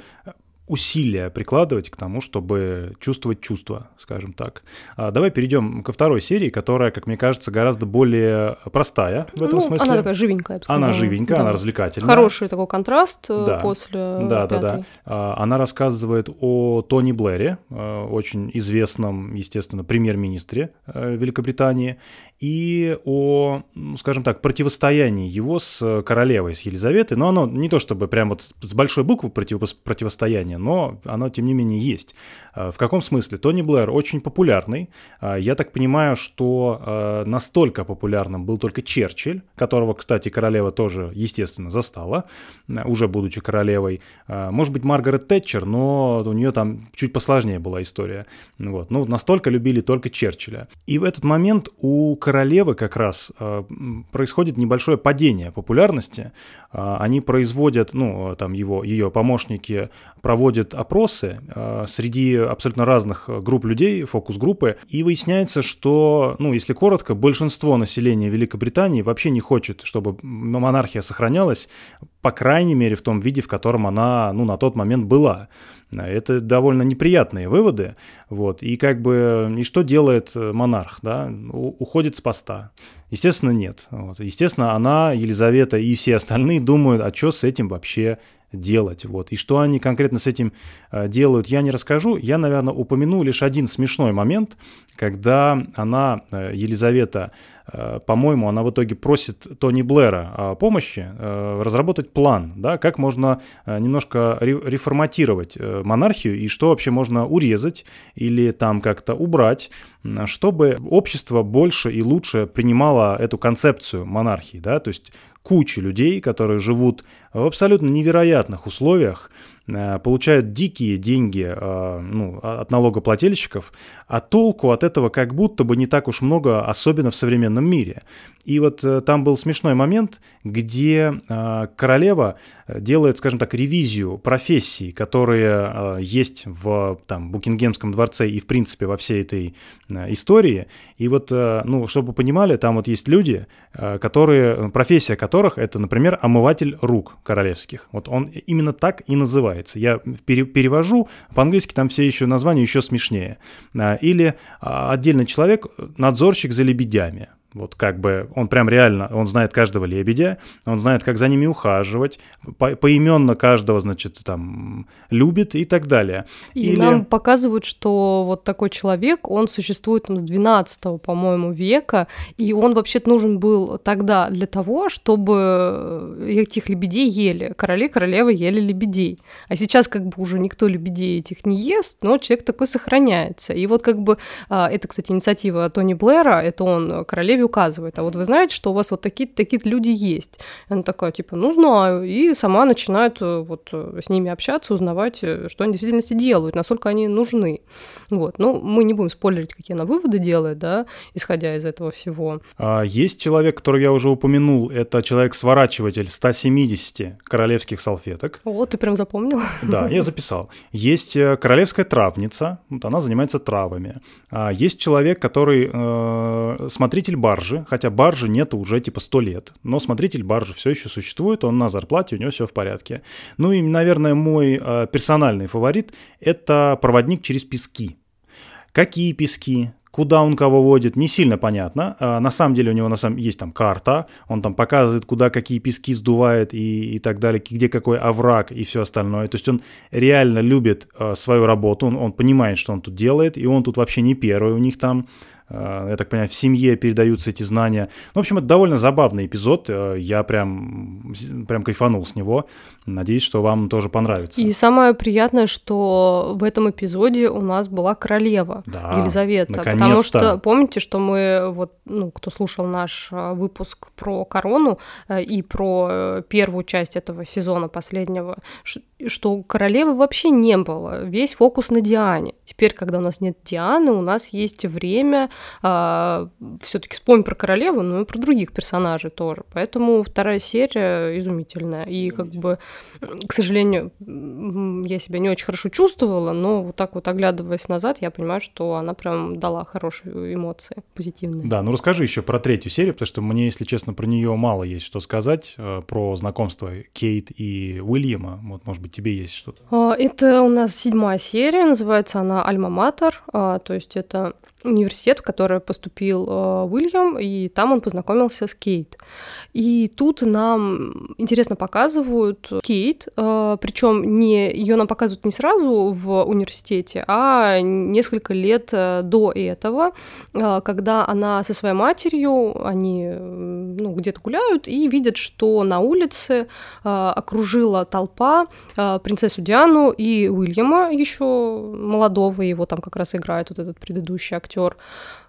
усилия прикладывать к тому, чтобы чувствовать чувства, скажем так. А давай перейдем ко второй серии, которая, как мне кажется, гораздо более простая в этом ну, смысле. Она такая живенькая, я бы Она живенькая, да. она развлекательная. Хороший такой контраст э, да. после Да, да, да. А, она рассказывает о Тони Блэре, э, очень известном, естественно, премьер-министре э, Великобритании, и о, скажем так, противостоянии его с королевой, с Елизаветой. Но оно не то чтобы прям вот с большой буквы противостояние, но оно, тем не менее, есть. А, в каком смысле? Тони Блэр очень популярный. А, я так понимаю, что настолько популярным был только Черчилль, которого, кстати, королева тоже, естественно, застала, уже будучи королевой. Может быть, Маргарет Тэтчер, но у нее там чуть посложнее была история. Вот. Ну, настолько любили только Черчилля. И в этот момент у королевы как раз э, происходит небольшое падение популярности. Э, они производят, ну, там его, ее помощники проводят опросы э, среди абсолютно разных групп людей, фокус-группы, и выясняется, что, ну, если коротко, большинство населения Великобритании вообще не хочет, чтобы монархия сохранялась, по крайней мере, в том виде, в котором она, ну, на тот момент была. Это довольно неприятные выводы. Вот. И как бы, и что делает э, монарх? Да? Уходит с поста. Естественно, нет. Вот. Естественно, она, Елизавета и все остальные думают, а что с этим вообще делать. Вот. И что они конкретно с этим э, делают, я не расскажу. Я, наверное, упомяну лишь один смешной момент, когда она, э, Елизавета, э, по-моему, она в итоге просит Тони Блэра помощи разработать план, да, как можно немножко реформатировать монархию и что вообще можно урезать или там как-то убрать, чтобы общество больше и лучше принимало эту концепцию монархии, да, то есть куча людей, которые живут в абсолютно невероятных условиях, получают дикие деньги э, ну, от налогоплательщиков, а толку от этого как будто бы не так уж много, особенно в современном мире. И вот э, там был смешной момент, где королева делает, скажем так, ревизию профессий, которые есть в там, Букингемском дворце и, в принципе, во всей этой истории. И вот, ну, чтобы вы понимали, там вот есть люди, которые, профессия которых это, например, омыватель рук королевских. Вот он именно так и называется называется. Я перевожу, по-английски там все еще названия еще смешнее. А, или а, отдельный человек, надзорщик за лебедями. Вот как бы он прям реально, он знает каждого лебедя, он знает, как за ними ухаживать, по поименно каждого, значит, там любит и так далее. И Или... нам показывают, что вот такой человек, он существует там с 12 по-моему, века, и он вообще-то нужен был тогда для того, чтобы этих лебедей ели. Короли, королевы ели лебедей. А сейчас как бы уже никто лебедей этих не ест, но человек такой сохраняется. И вот как бы, а, это, кстати, инициатива Тони Блэра, это он королеве указывает, а вот вы знаете, что у вас вот такие такие люди есть. И она такая, типа, ну, знаю, и сама начинает э, вот э, с ними общаться, узнавать, э, что они в действительности делают, насколько они нужны. Вот, ну, мы не будем спойлерить, какие она выводы делает, да, исходя из этого всего. А есть человек, которого я уже упомянул, это человек-сворачиватель 170 королевских салфеток. О, ты прям запомнил? Да, я записал. Есть королевская травница, вот она занимается травами. А есть человек, который э, смотритель бар баржи, хотя баржи нету уже типа 100 лет, но смотритель баржи все еще существует, он на зарплате, у него все в порядке. Ну и, наверное, мой э, персональный фаворит — это проводник через пески. Какие пески, куда он кого водит, не сильно понятно. А, на самом деле у него на самом есть там карта, он там показывает, куда какие пески сдувает и, и так далее, где какой овраг и все остальное. То есть он реально любит а, свою работу, он, он понимает, что он тут делает, и он тут вообще не первый у них там Э, я так понимаю, в семье передаются эти знания. Ну, в общем, это довольно забавный эпизод. Э, я прям, прям кайфанул с него. Надеюсь, что вам тоже понравится. И самое приятное, что в этом эпизоде у нас была королева да, Елизавета. Потому что помните, что мы, вот, ну, кто слушал наш э, выпуск про корону и про первую часть этого сезона последнего, что королевы вообще не было. Весь фокус на Диане. Теперь, когда у нас нет Дианы, у нас есть время а, все-таки вспомнить про королеву, но и про других персонажей тоже. Поэтому вторая серия изумительная. И как бы, к сожалению, я себя не очень хорошо чувствовала, но вот так вот оглядываясь назад, я понимаю, что она прям дала хорошие эмоции, позитивные. Да, ну расскажи еще про третью серию, потому что мне, если честно, про нее мало есть что сказать, э, про знакомство Кейт и Уильяма. Вот, может быть, тебе есть что-то. А, это у нас седьмая серия, называется она «Альма-Матер», а, то есть это университет, в который поступил э, Уильям, и там он познакомился с Кейт. И тут нам интересно показывают Кейт, э, причем не ее нам показывают не сразу в университете, а несколько лет э, до этого, когда она со своей матерью, они ну, где-то гуляют и видят, что на улице окружила толпа принцессу Диану и Уильяма еще молодого, его там как раз играет вот этот предыдущий актер актер.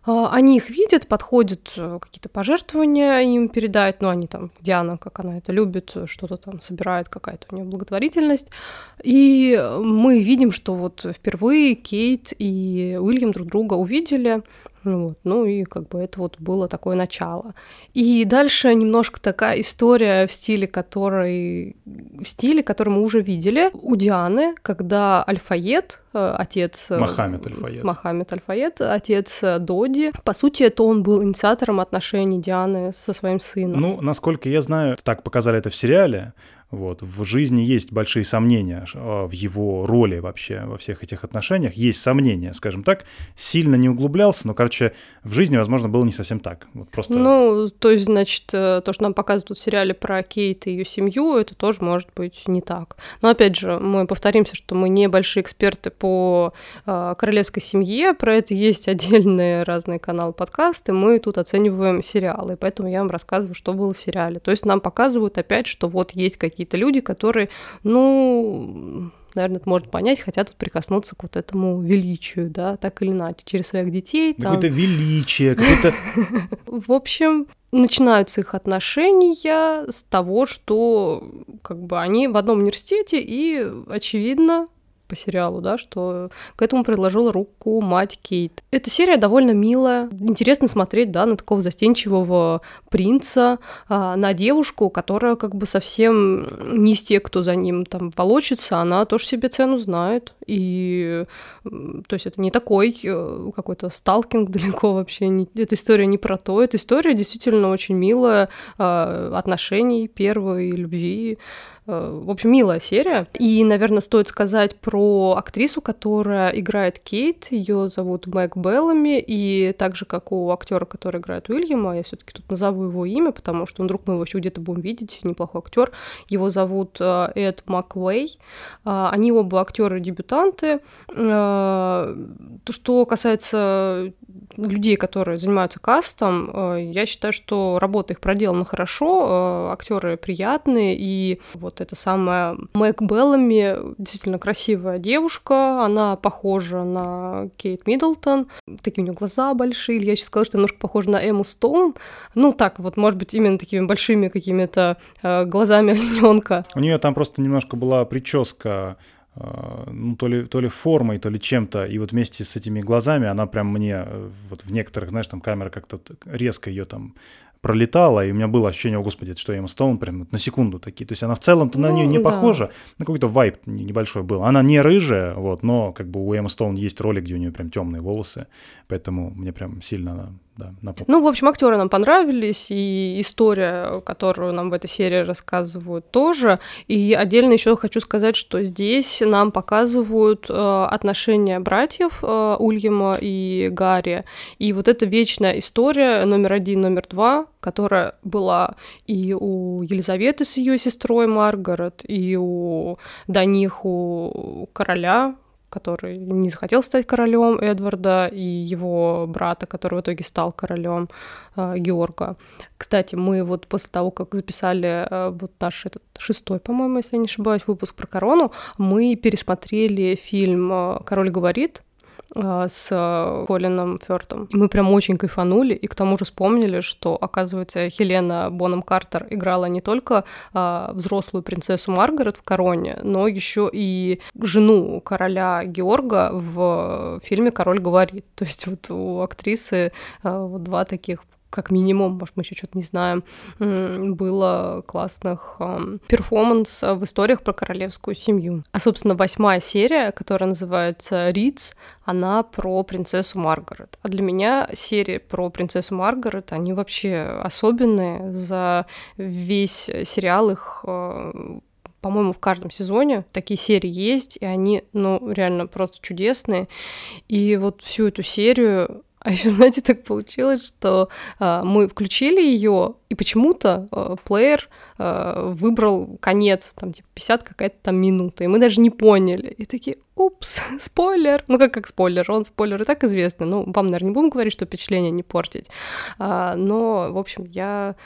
А, они их видят, подходят э, какие-то пожертвования им передают, ну, они там, Диана, как она это любит, что-то там собирает, какая-то у нее благотворительность. И мы видим, что вот впервые Кейт и Уильям друг друга увидели, вот. Ну и как бы это вот было такое начало. И дальше немножко такая история в стиле, который... в стиле, который мы уже видели у Дианы, когда Альфаед, э, отец... Э, Мохаммед Альфаед. Мохаммед Альфаед, отец Доди. По сути, это он был инициатором отношений Дианы со своим сыном. Ну, насколько я знаю, так показали это в сериале, вот. В жизни есть большие сомнения а, в его роли вообще во всех этих отношениях. Есть сомнения, скажем так. Сильно не углублялся, но, короче, в жизни, возможно, было не совсем так. Вот просто... Ну, то есть, значит, э, то, что нам показывают в сериале про Кейт и ее семью, это тоже может быть не так. Но, опять же, мы повторимся, что мы не большие эксперты по э, королевской семье. Про это есть отдельные разные каналы подкасты. Мы тут оцениваем сериалы, поэтому я вам рассказываю, что было в сериале. То есть нам показывают опять, что вот есть какие какие-то люди, которые, ну, наверное, это можно понять, хотят тут прикоснуться к вот этому величию, да, так или иначе, через своих детей. Там... Какое-то величие, какое-то... В общем, начинаются их отношения с того, что как бы они в одном университете, и, очевидно, по сериалу, да, что к этому предложила руку мать Кейт. Эта серия довольно милая, интересно смотреть, да, на такого застенчивого принца, а, на девушку, которая как бы совсем не из тех, кто за ним там волочится, она тоже себе цену знает, и то есть это не такой э, какой-то сталкинг далеко вообще, не, эта история не про то, эта история действительно очень милая, а, отношений первой любви, в общем, милая серия. И, наверное, стоит сказать про актрису, которая играет Кейт. Ее зовут Мэг Беллами. И так же, как у актера, который играет Уильяма, я все-таки тут назову его имя, потому что вдруг мы его еще где-то будем видеть. Неплохой актер. Его зовут э, Эд Маквей. Э, они оба актеры-дебютанты. То, что касается людей, которые занимаются кастом, я считаю, что работа их проделана хорошо, актеры приятные, и вот эта самая Мэг Беллами, действительно красивая девушка, она похожа на Кейт Миддлтон, такие у нее глаза большие, я сейчас сказала, что немножко похожа на Эму Стоун, ну так вот, может быть, именно такими большими какими-то э, глазами олененка. У нее там просто немножко была прическа э, ну, то ли, то ли формой, то ли чем-то, и вот вместе с этими глазами она прям мне, э, вот в некоторых, знаешь, там камера как-то резко ее там пролетала, и у меня было ощущение, о господи, это что, Эмма Стоун прям на секунду такие. То есть она в целом-то ну, на нее не да. похожа, на какой-то вайп небольшой был. Она не рыжая, вот, но как бы у Эмма Стоун есть ролик, где у нее прям темные волосы, поэтому мне прям сильно она да, Ну, в общем, актеры нам понравились, и история, которую нам в этой серии рассказывают, тоже. И отдельно еще хочу сказать, что здесь нам показывают э, отношения братьев э, Ульяма и Гарри. И вот эта вечная история номер один, номер два, которая была и у Елизаветы с ее сестрой Маргарет, и у Даних, у короля который не захотел стать королем Эдварда, и его брата, который в итоге стал королем э, Георга. Кстати, мы вот после того, как записали э, вот наш этот шестой, по-моему, если я не ошибаюсь, выпуск про корону, мы пересмотрели фильм э, «Король говорит», с Колином Фёртом. И мы прям очень кайфанули, и к тому же вспомнили, что, оказывается, Хелена Боном Картер играла не только а, взрослую принцессу Маргарет в «Короне», но еще и жену короля Георга в фильме «Король говорит». То есть вот у актрисы а, вот два таких как минимум, может, мы еще что-то не знаем, было классных э, перформанс в историях про королевскую семью. А, собственно, восьмая серия, которая называется «Риц», она про принцессу Маргарет. А для меня серии про принцессу Маргарет, они вообще особенные. За весь сериал их э, по-моему, в каждом сезоне такие серии есть, и они, ну, реально просто чудесные. И вот всю эту серию а еще, знаете, так получилось, что э, мы включили ее, и почему-то э, плеер э, выбрал конец, там, типа, 50 какая-то там минута, и мы даже не поняли. И такие, упс, спойлер. Ну, как, как спойлер, он спойлер и так известный. Ну, вам, наверное, не будем говорить, что впечатление не портить. А, но, в общем, я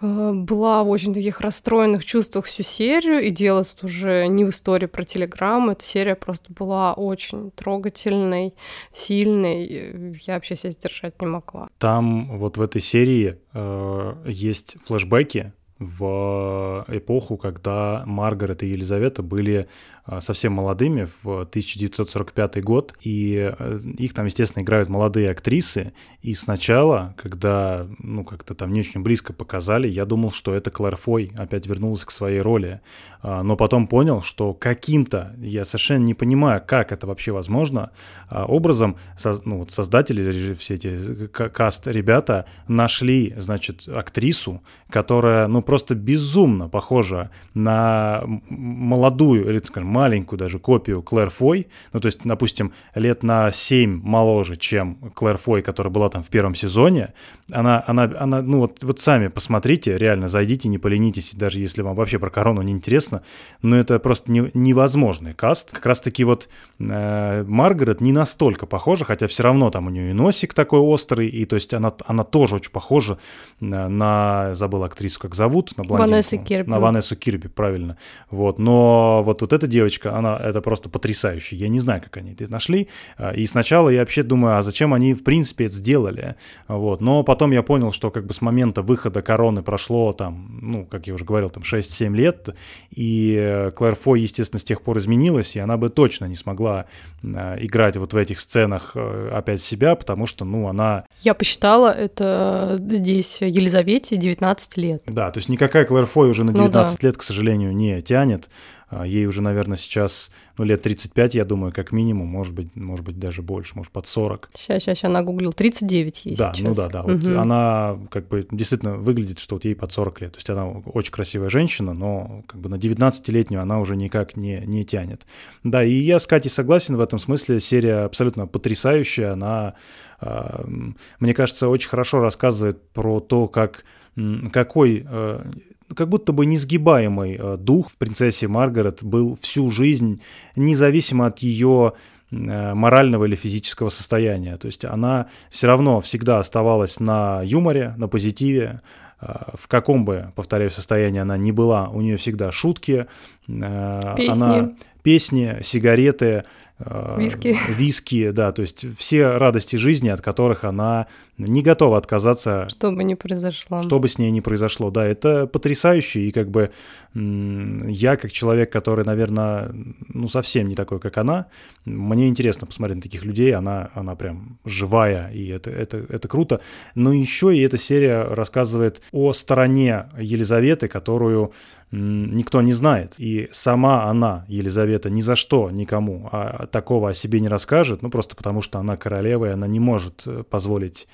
была в очень таких расстроенных чувствах всю серию, и дело тут уже не в истории про Телеграм, эта серия просто была очень трогательной, сильной, я вообще себя сдержать не могла. Там вот в этой серии э, есть флешбеки в эпоху, когда Маргарет и Елизавета были а, совсем молодыми в 1945 год, и э, их там, естественно, играют молодые актрисы, и сначала, когда, ну, как-то там не очень близко показали, я думал, что это Клэр Фой опять вернулась к своей роли, а, но потом понял, что каким-то, я совершенно не понимаю, как это вообще возможно, а, образом, ну, вот создатели, все эти каст ребята нашли, значит, актрису, которая, ну, просто безумно похожа на молодую, или, скажем, маленькую даже копию Клэр Фой, ну, то есть, допустим, лет на 7 моложе, чем Клэр Фой, которая была там в первом сезоне, она, она, она ну, вот, вот сами посмотрите, реально, зайдите, не поленитесь, даже если вам вообще про корону не интересно, но это просто не, невозможный каст. Как раз-таки вот э, Маргарет не настолько похожа, хотя все равно там у нее и носик такой острый, и то есть она, она тоже очень похожа на, на забыл актрису, как зовут, на блондинку. Ванессу Кирби. На Ванессу Кирби, правильно. Вот, но вот, вот эта девочка, она это просто потрясающе. Я не знаю, как они это нашли. А, и сначала я вообще думаю, а зачем они в принципе это сделали? Вот. Но потом я понял, что как бы с момента выхода короны прошло там, ну, как я уже говорил, там 6-7 лет, и Клэр Фой, естественно, с тех пор изменилась, и она бы точно не смогла а, играть вот в этих сценах э, опять себя, потому что, ну, она... Я посчитала, это здесь Елизавете 19 лет. Да, то есть есть никакая Клэр Фой уже на 19 ну, да. лет, к сожалению, не тянет. А, ей уже, наверное, сейчас, ну, лет 35, я думаю, как минимум, может быть, может быть, даже больше, может, под 40. Сейчас, сейчас, сейчас, она гуглил, 39 ей Да, сейчас. ну да, да, вот угу. она как бы действительно выглядит, что вот ей под 40 лет, то есть она очень красивая женщина, но как бы на 19-летнюю она уже никак не, не тянет. Да, и я с Катей согласен в этом смысле, серия абсолютно потрясающая, она, а, мне кажется, очень хорошо рассказывает про то, как какой э, как будто бы несгибаемый э, дух в принцессе Маргарет был всю жизнь, независимо от ее э, морального или физического состояния. То есть она все равно всегда оставалась на юморе, на позитиве, в каком бы, повторяю, состоянии она ни была, у нее всегда шутки, песни. она песни, сигареты, Виски. Виски, да, то есть все радости жизни, от которых она не готова отказаться. Что бы ни произошло. Что бы с ней ни произошло, да, это потрясающе, и как бы я, как человек, который, наверное, ну, совсем не такой, как она, мне интересно посмотреть на таких людей, она, она прям живая, и это, это, это круто. Но еще и эта серия рассказывает о стороне Елизаветы, которую никто не знает. И сама она, Елизавета, ни за что никому а, такого о себе не расскажет, ну просто потому что она королева, и она не может э, позволить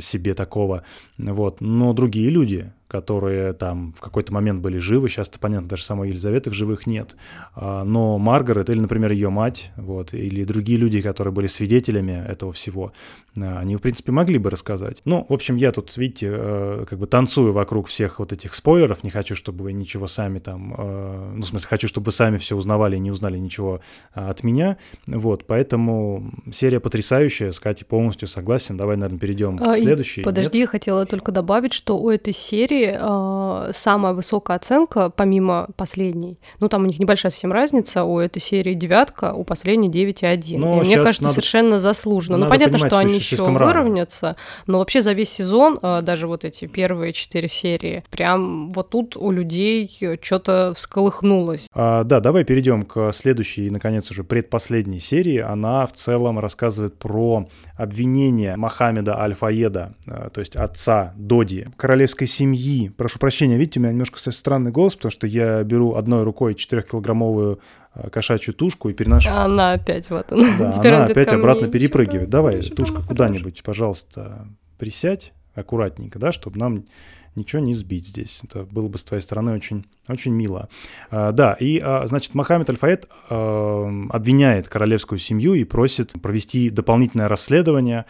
себе такого. Вот. Но другие люди, которые там в какой-то момент были живы, сейчас-то понятно, даже самой Елизаветы в живых нет, а, но Маргарет или, например, ее мать, вот, или другие люди, которые были свидетелями этого всего, а, они, в принципе, могли бы рассказать. Ну, в общем, я тут, видите, э, как бы танцую вокруг всех вот этих спойлеров, не хочу, чтобы вы ничего сами там, э, ну, в смысле, хочу, чтобы вы сами все узнавали и не узнали ничего от меня, вот, поэтому серия потрясающая, с Катей полностью согласен, давай, наверное, перейдем к следующей. Подожди, я хотела только добавить, что у этой серии э, самая высокая оценка, помимо последней. Ну, там у них небольшая совсем разница. У этой серии девятка, у последней 9,1. Но и мне кажется, надо... совершенно заслуженно. Ну, понятно, что они еще выровнятся, но вообще за весь сезон, э, даже вот эти первые четыре серии, прям вот тут у людей что-то всколыхнулось. А, да, давай перейдем к следующей и, наконец, уже предпоследней серии. Она в целом рассказывает про обвинение Мохаммеда Аль-Фаеда, э, то есть отца Доди, королевской семьи. Прошу прощения, видите, у меня немножко странный голос, потому что я беру одной рукой 4-килограммовую э, кошачью тушку и переношу. Она опять вот она. Да, Теперь она опять обратно перепрыгивает. Давай, тушка, куда-нибудь, пожалуйста, присядь аккуратненько, да, чтобы нам ничего не сбить здесь. Это было бы с твоей стороны очень, очень мило. А, да, и, а, значит, Мохаммед Аль-Фаед а, обвиняет королевскую семью и просит провести дополнительное расследование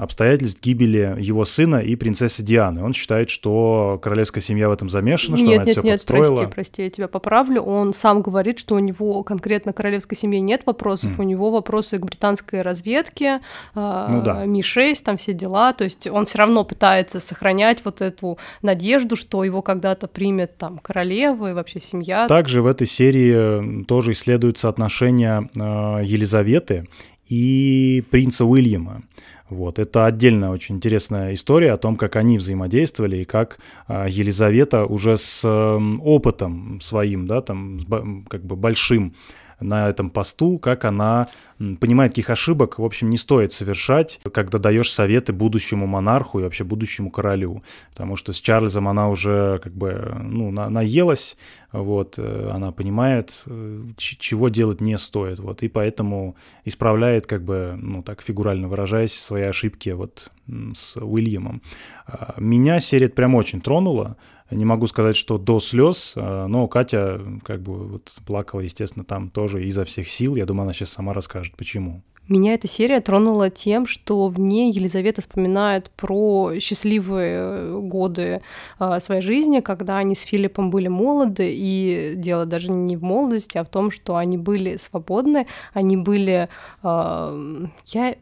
обстоятельств гибели его сына и принцессы Дианы. Он считает, что королевская семья в этом замешана, что нет, она нет, все нет, подстроила. Прости, прости, я тебя поправлю. Он сам говорит, что у него конкретно королевской семье нет вопросов, mm. у него вопросы к британской разведке, э, ну, да. Ми-6, там все дела. То есть он все равно пытается сохранять вот эту надежду, что его когда-то примет там королева и вообще семья. Также в этой серии тоже исследуются отношения э, Елизаветы и принца Уильяма. Вот. Это отдельная очень интересная история о том, как они взаимодействовали и как а, Елизавета уже с опытом своим, да, там, как бы большим на этом посту, как она понимает, каких ошибок, в общем, не стоит совершать, когда даешь советы будущему монарху и вообще будущему королю. Потому что с Чарльзом она уже как бы, ну, на, наелась, вот, э, она понимает, э, чего делать не стоит, вот, и поэтому исправляет, как бы, ну, так фигурально выражаясь, свои ошибки вот с Уильямом. А, меня серия прям очень тронула, не могу сказать, что до слез, а, но Катя как бы вот плакала, естественно, там тоже изо всех сил. Я думаю, она сейчас сама расскажет, почему. Меня эта серия тронула тем, что в ней Елизавета вспоминает про счастливые э, годы э, своей жизни, когда они с Филиппом были молоды, и дело даже не в молодости, а в том, что они были свободны, они были... Э, я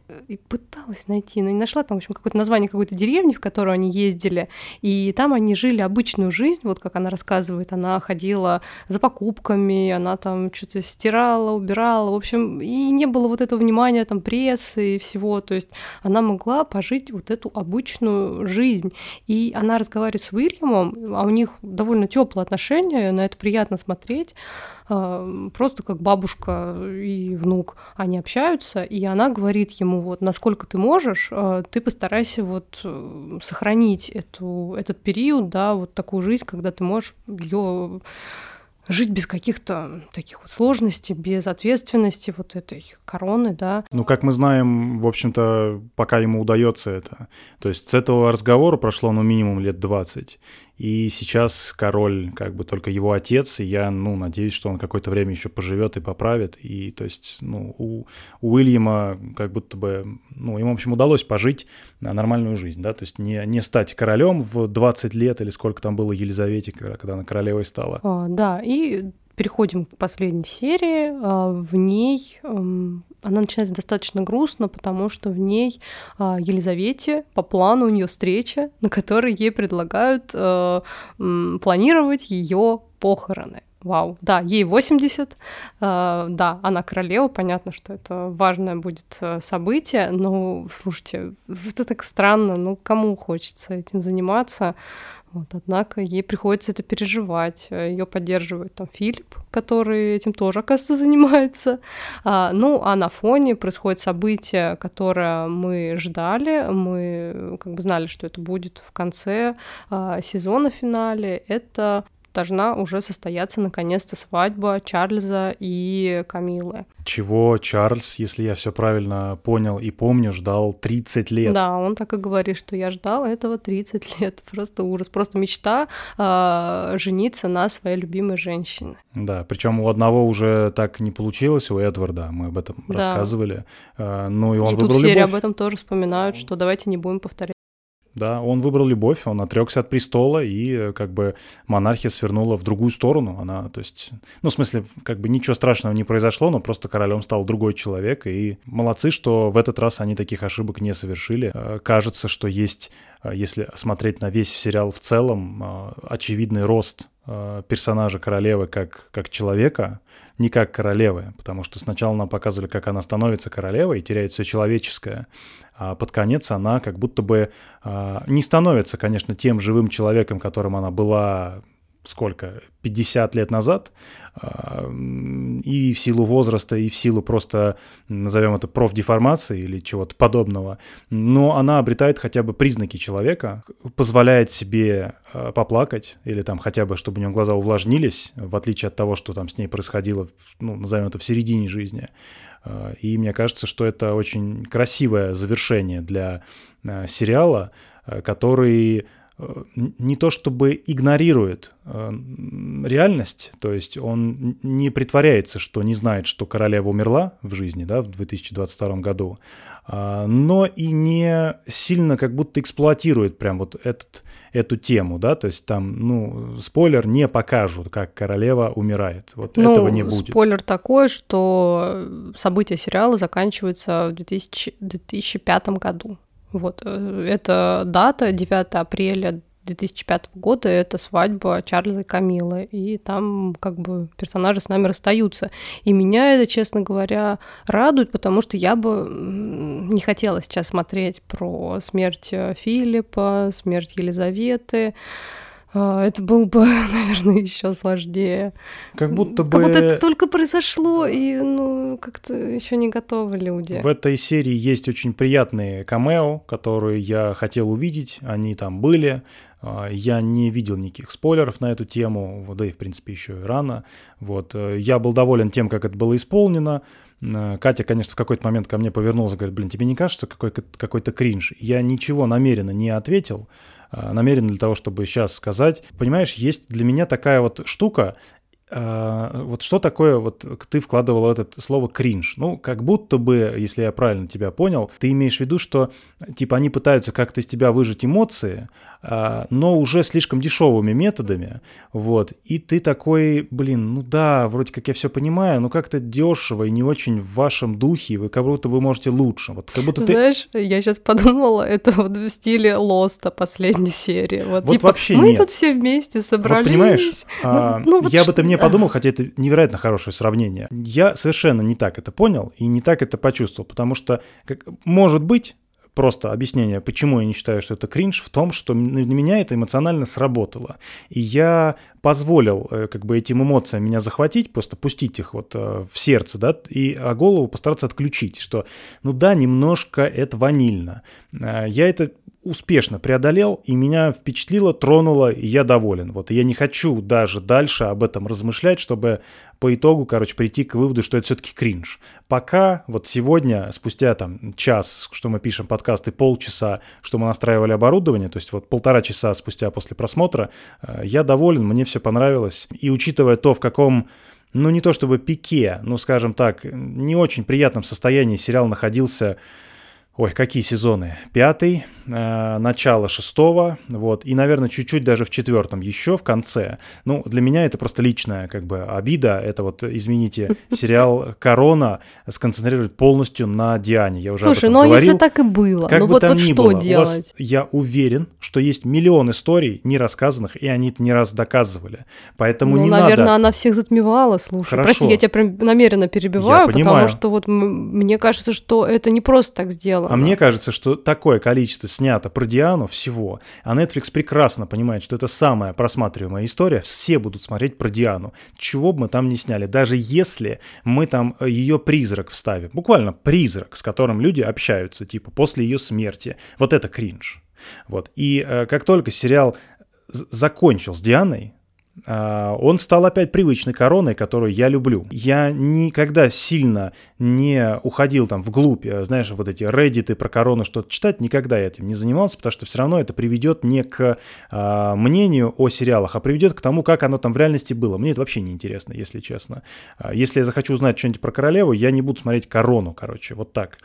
пыталась найти, но не нашла там, в общем, какое-то название какой-то деревни, в которую они ездили, и там они жили обычную жизнь, вот как она рассказывает, она ходила за покупками, она там что-то стирала, убирала, в общем, и не было вот этого внимания внимания там прессы и всего, то есть она могла пожить вот эту обычную жизнь, и она разговаривает с Уильямом, а у них довольно теплые отношения, на это приятно смотреть, а, просто как бабушка и внук, они общаются, и она говорит ему, вот, насколько ты можешь, а, ты постарайся вот э, сохранить эту, этот период, да, вот такую жизнь, когда ты можешь ее жить без каких-то таких вот сложностей, без ответственности вот этой короны, да. Ну, как мы знаем, в общем-то, пока ему удается это. То есть с этого разговора прошло, ну, минимум лет 20. И сейчас король, как бы только его отец, и я, ну, надеюсь, что он какое-то время еще поживет и поправит. И, то есть, ну, у, у Уильяма как будто бы, ну, ему, в общем, удалось пожить нормальную жизнь, да, то есть не, не стать королем в 20 лет или сколько там было Елизавете, когда она королевой стала. А, да, и переходим к последней серии. А, в ней она начинается достаточно грустно, потому что в ней а, Елизавете по плану у нее встреча, на которой ей предлагают э, планировать ее похороны. Вау, да, ей 80, э, да, она королева, понятно, что это важное будет э, событие, но, слушайте, это так странно, ну, кому хочется этим заниматься? Вот, однако ей приходится это переживать. Ее поддерживает там Филипп, который этим тоже, оказывается, занимается. А, ну, а на фоне происходит событие, которое мы ждали. Мы как бы знали, что это будет в конце а, сезона финале. Это должна уже состояться наконец-то свадьба Чарльза и Камилы. Чего Чарльз, если я все правильно понял и помню, ждал 30 лет. Да, он так и говорит, что я ждал этого 30 лет. Просто ужас, просто мечта э, жениться на своей любимой женщине. Да, причем у одного уже так не получилось, у Эдварда, мы об этом да. рассказывали. Э, ну и он и выбрал тут все об этом тоже вспоминают, что давайте не будем повторять да, он выбрал любовь, он отрекся от престола, и э, как бы монархия свернула в другую сторону. Она, то есть, ну, в смысле, как бы ничего страшного не произошло, но просто королем стал другой человек, и молодцы, что в этот раз они таких ошибок не совершили. Э, кажется, что есть, э, если смотреть на весь сериал в целом, очевидный рост персонажа королевы как, как человека, не как королевы, потому что сначала нам показывали, как она становится королевой и теряет все человеческое, а под конец она как будто бы а, не становится, конечно, тем живым человеком, которым она была сколько, 50 лет назад, а, и в силу возраста, и в силу просто, назовем это, профдеформации или чего-то подобного, но она обретает хотя бы признаки человека, позволяет себе а, поплакать, или там хотя бы, чтобы у нее глаза увлажнились, в отличие от того, что там с ней происходило, ну, назовем это, в середине жизни. А, и мне кажется, что это очень красивое завершение для сериала, который не то чтобы игнорирует э, реальность, то есть он не притворяется, что не знает, что королева умерла в жизни, да, в 2022 году, а, но и не сильно как будто эксплуатирует прям вот этот, эту тему, да, то есть там, ну, спойлер, не покажут, как королева умирает, вот ну, этого не будет. спойлер такой, что события сериала заканчиваются в 2000, 2005 году. Вот, э, это дата 9 апреля 2005 года, это свадьба Чарльза и Камилы, и там как бы персонажи с нами расстаются. И меня это, честно говоря, радует, потому что я бы не хотела сейчас смотреть про смерть Филиппа, смерть Елизаветы, это было бы, наверное, еще сложнее. Как будто бы... Как будто это только произошло, и, ну, как-то еще не готовы люди. В этой серии есть очень приятные камео, которые я хотел увидеть, они там были. А, я не видел никаких спойлеров на эту тему, да и, в принципе, еще и рано. Вот. Э, я был доволен тем, как это было исполнено. Э, Катя, конечно, в какой-то момент ко мне повернулась и говорит, блин, тебе не кажется какой-то, какой-то кринж? Я ничего намеренно не ответил, намерен для того, чтобы сейчас сказать. Понимаешь, есть для меня такая вот штука, э, вот что такое, вот ты вкладывал в это слово кринж? Ну, как будто бы, если я правильно тебя понял, ты имеешь в виду, что типа они пытаются как-то из тебя выжать эмоции, а, но уже слишком дешевыми методами, вот, и ты такой, блин, ну да, вроде как я все понимаю, но как-то дешево и не очень в вашем духе, вы как будто вы можете лучше, вот как будто Знаешь, ты... я сейчас подумала, это вот в стиле Лоста последней серии, вот, вот типа, вообще мы нет. тут все вместе собрались. Вот понимаешь, ну, а, ну, вот я бы ты мне мне подумал, хотя это невероятно хорошее сравнение. Я совершенно не так это понял и не так это почувствовал, потому что, как, может быть, просто объяснение, почему я не считаю, что это кринж, в том, что на меня это эмоционально сработало. И я позволил э, как бы этим эмоциям меня захватить, просто пустить их вот э, в сердце, да, и а голову постараться отключить, что, ну да, немножко это ванильно. Э, я это успешно преодолел, и меня впечатлило, тронуло, и я доволен. Вот, я не хочу даже дальше об этом размышлять, чтобы по итогу, короче, прийти к выводу, что это все-таки кринж. Пока вот сегодня, спустя там час, что мы пишем подкасты, полчаса, что мы настраивали оборудование, то есть вот полтора часа спустя после просмотра, э, я доволен, мне все понравилось. И учитывая то, в каком ну не то чтобы пике, но, скажем так, не очень приятном состоянии сериал находился Ой, какие сезоны? Пятый, э, начало шестого, вот, и, наверное, чуть-чуть даже в четвертом еще в конце. Ну, для меня это просто личная, как бы, обида. Это вот, извините, сериал «Корона» сконцентрировать полностью на Диане. Я уже Слушай, об этом ну говорил. если так и было, как ну бы вот, там вот ни что было, делать? Вас, я уверен, что есть миллион историй не рассказанных, и они это не раз доказывали. Поэтому ну, не наверное, надо... она всех затмевала, слушай. Хорошо. Прости, я тебя прям намеренно перебиваю, потому понимаю. что вот мне кажется, что это не просто так сделано. А мне кажется, что такое количество снято про Диану всего, а Netflix прекрасно понимает, что это самая просматриваемая история, все будут смотреть про Диану. Чего бы мы там ни сняли, даже если мы там э, ее призрак вставим, буквально призрак, с которым люди общаются, типа после ее смерти, вот это кринж. Вот. И э, как только сериал закончил с Дианой, он стал опять привычной короной, которую я люблю. Я никогда сильно не уходил там вглубь, э, знаешь, вот эти реддиты про корону что-то читать, никогда я этим не занимался, потому что все равно это приведет не к а, мнению о сериалах, а приведет к тому, как оно там в реальности было. Мне это вообще не интересно, если честно. А, Если я захочу узнать что-нибудь про королеву, я не буду смотреть корону, короче, вот так.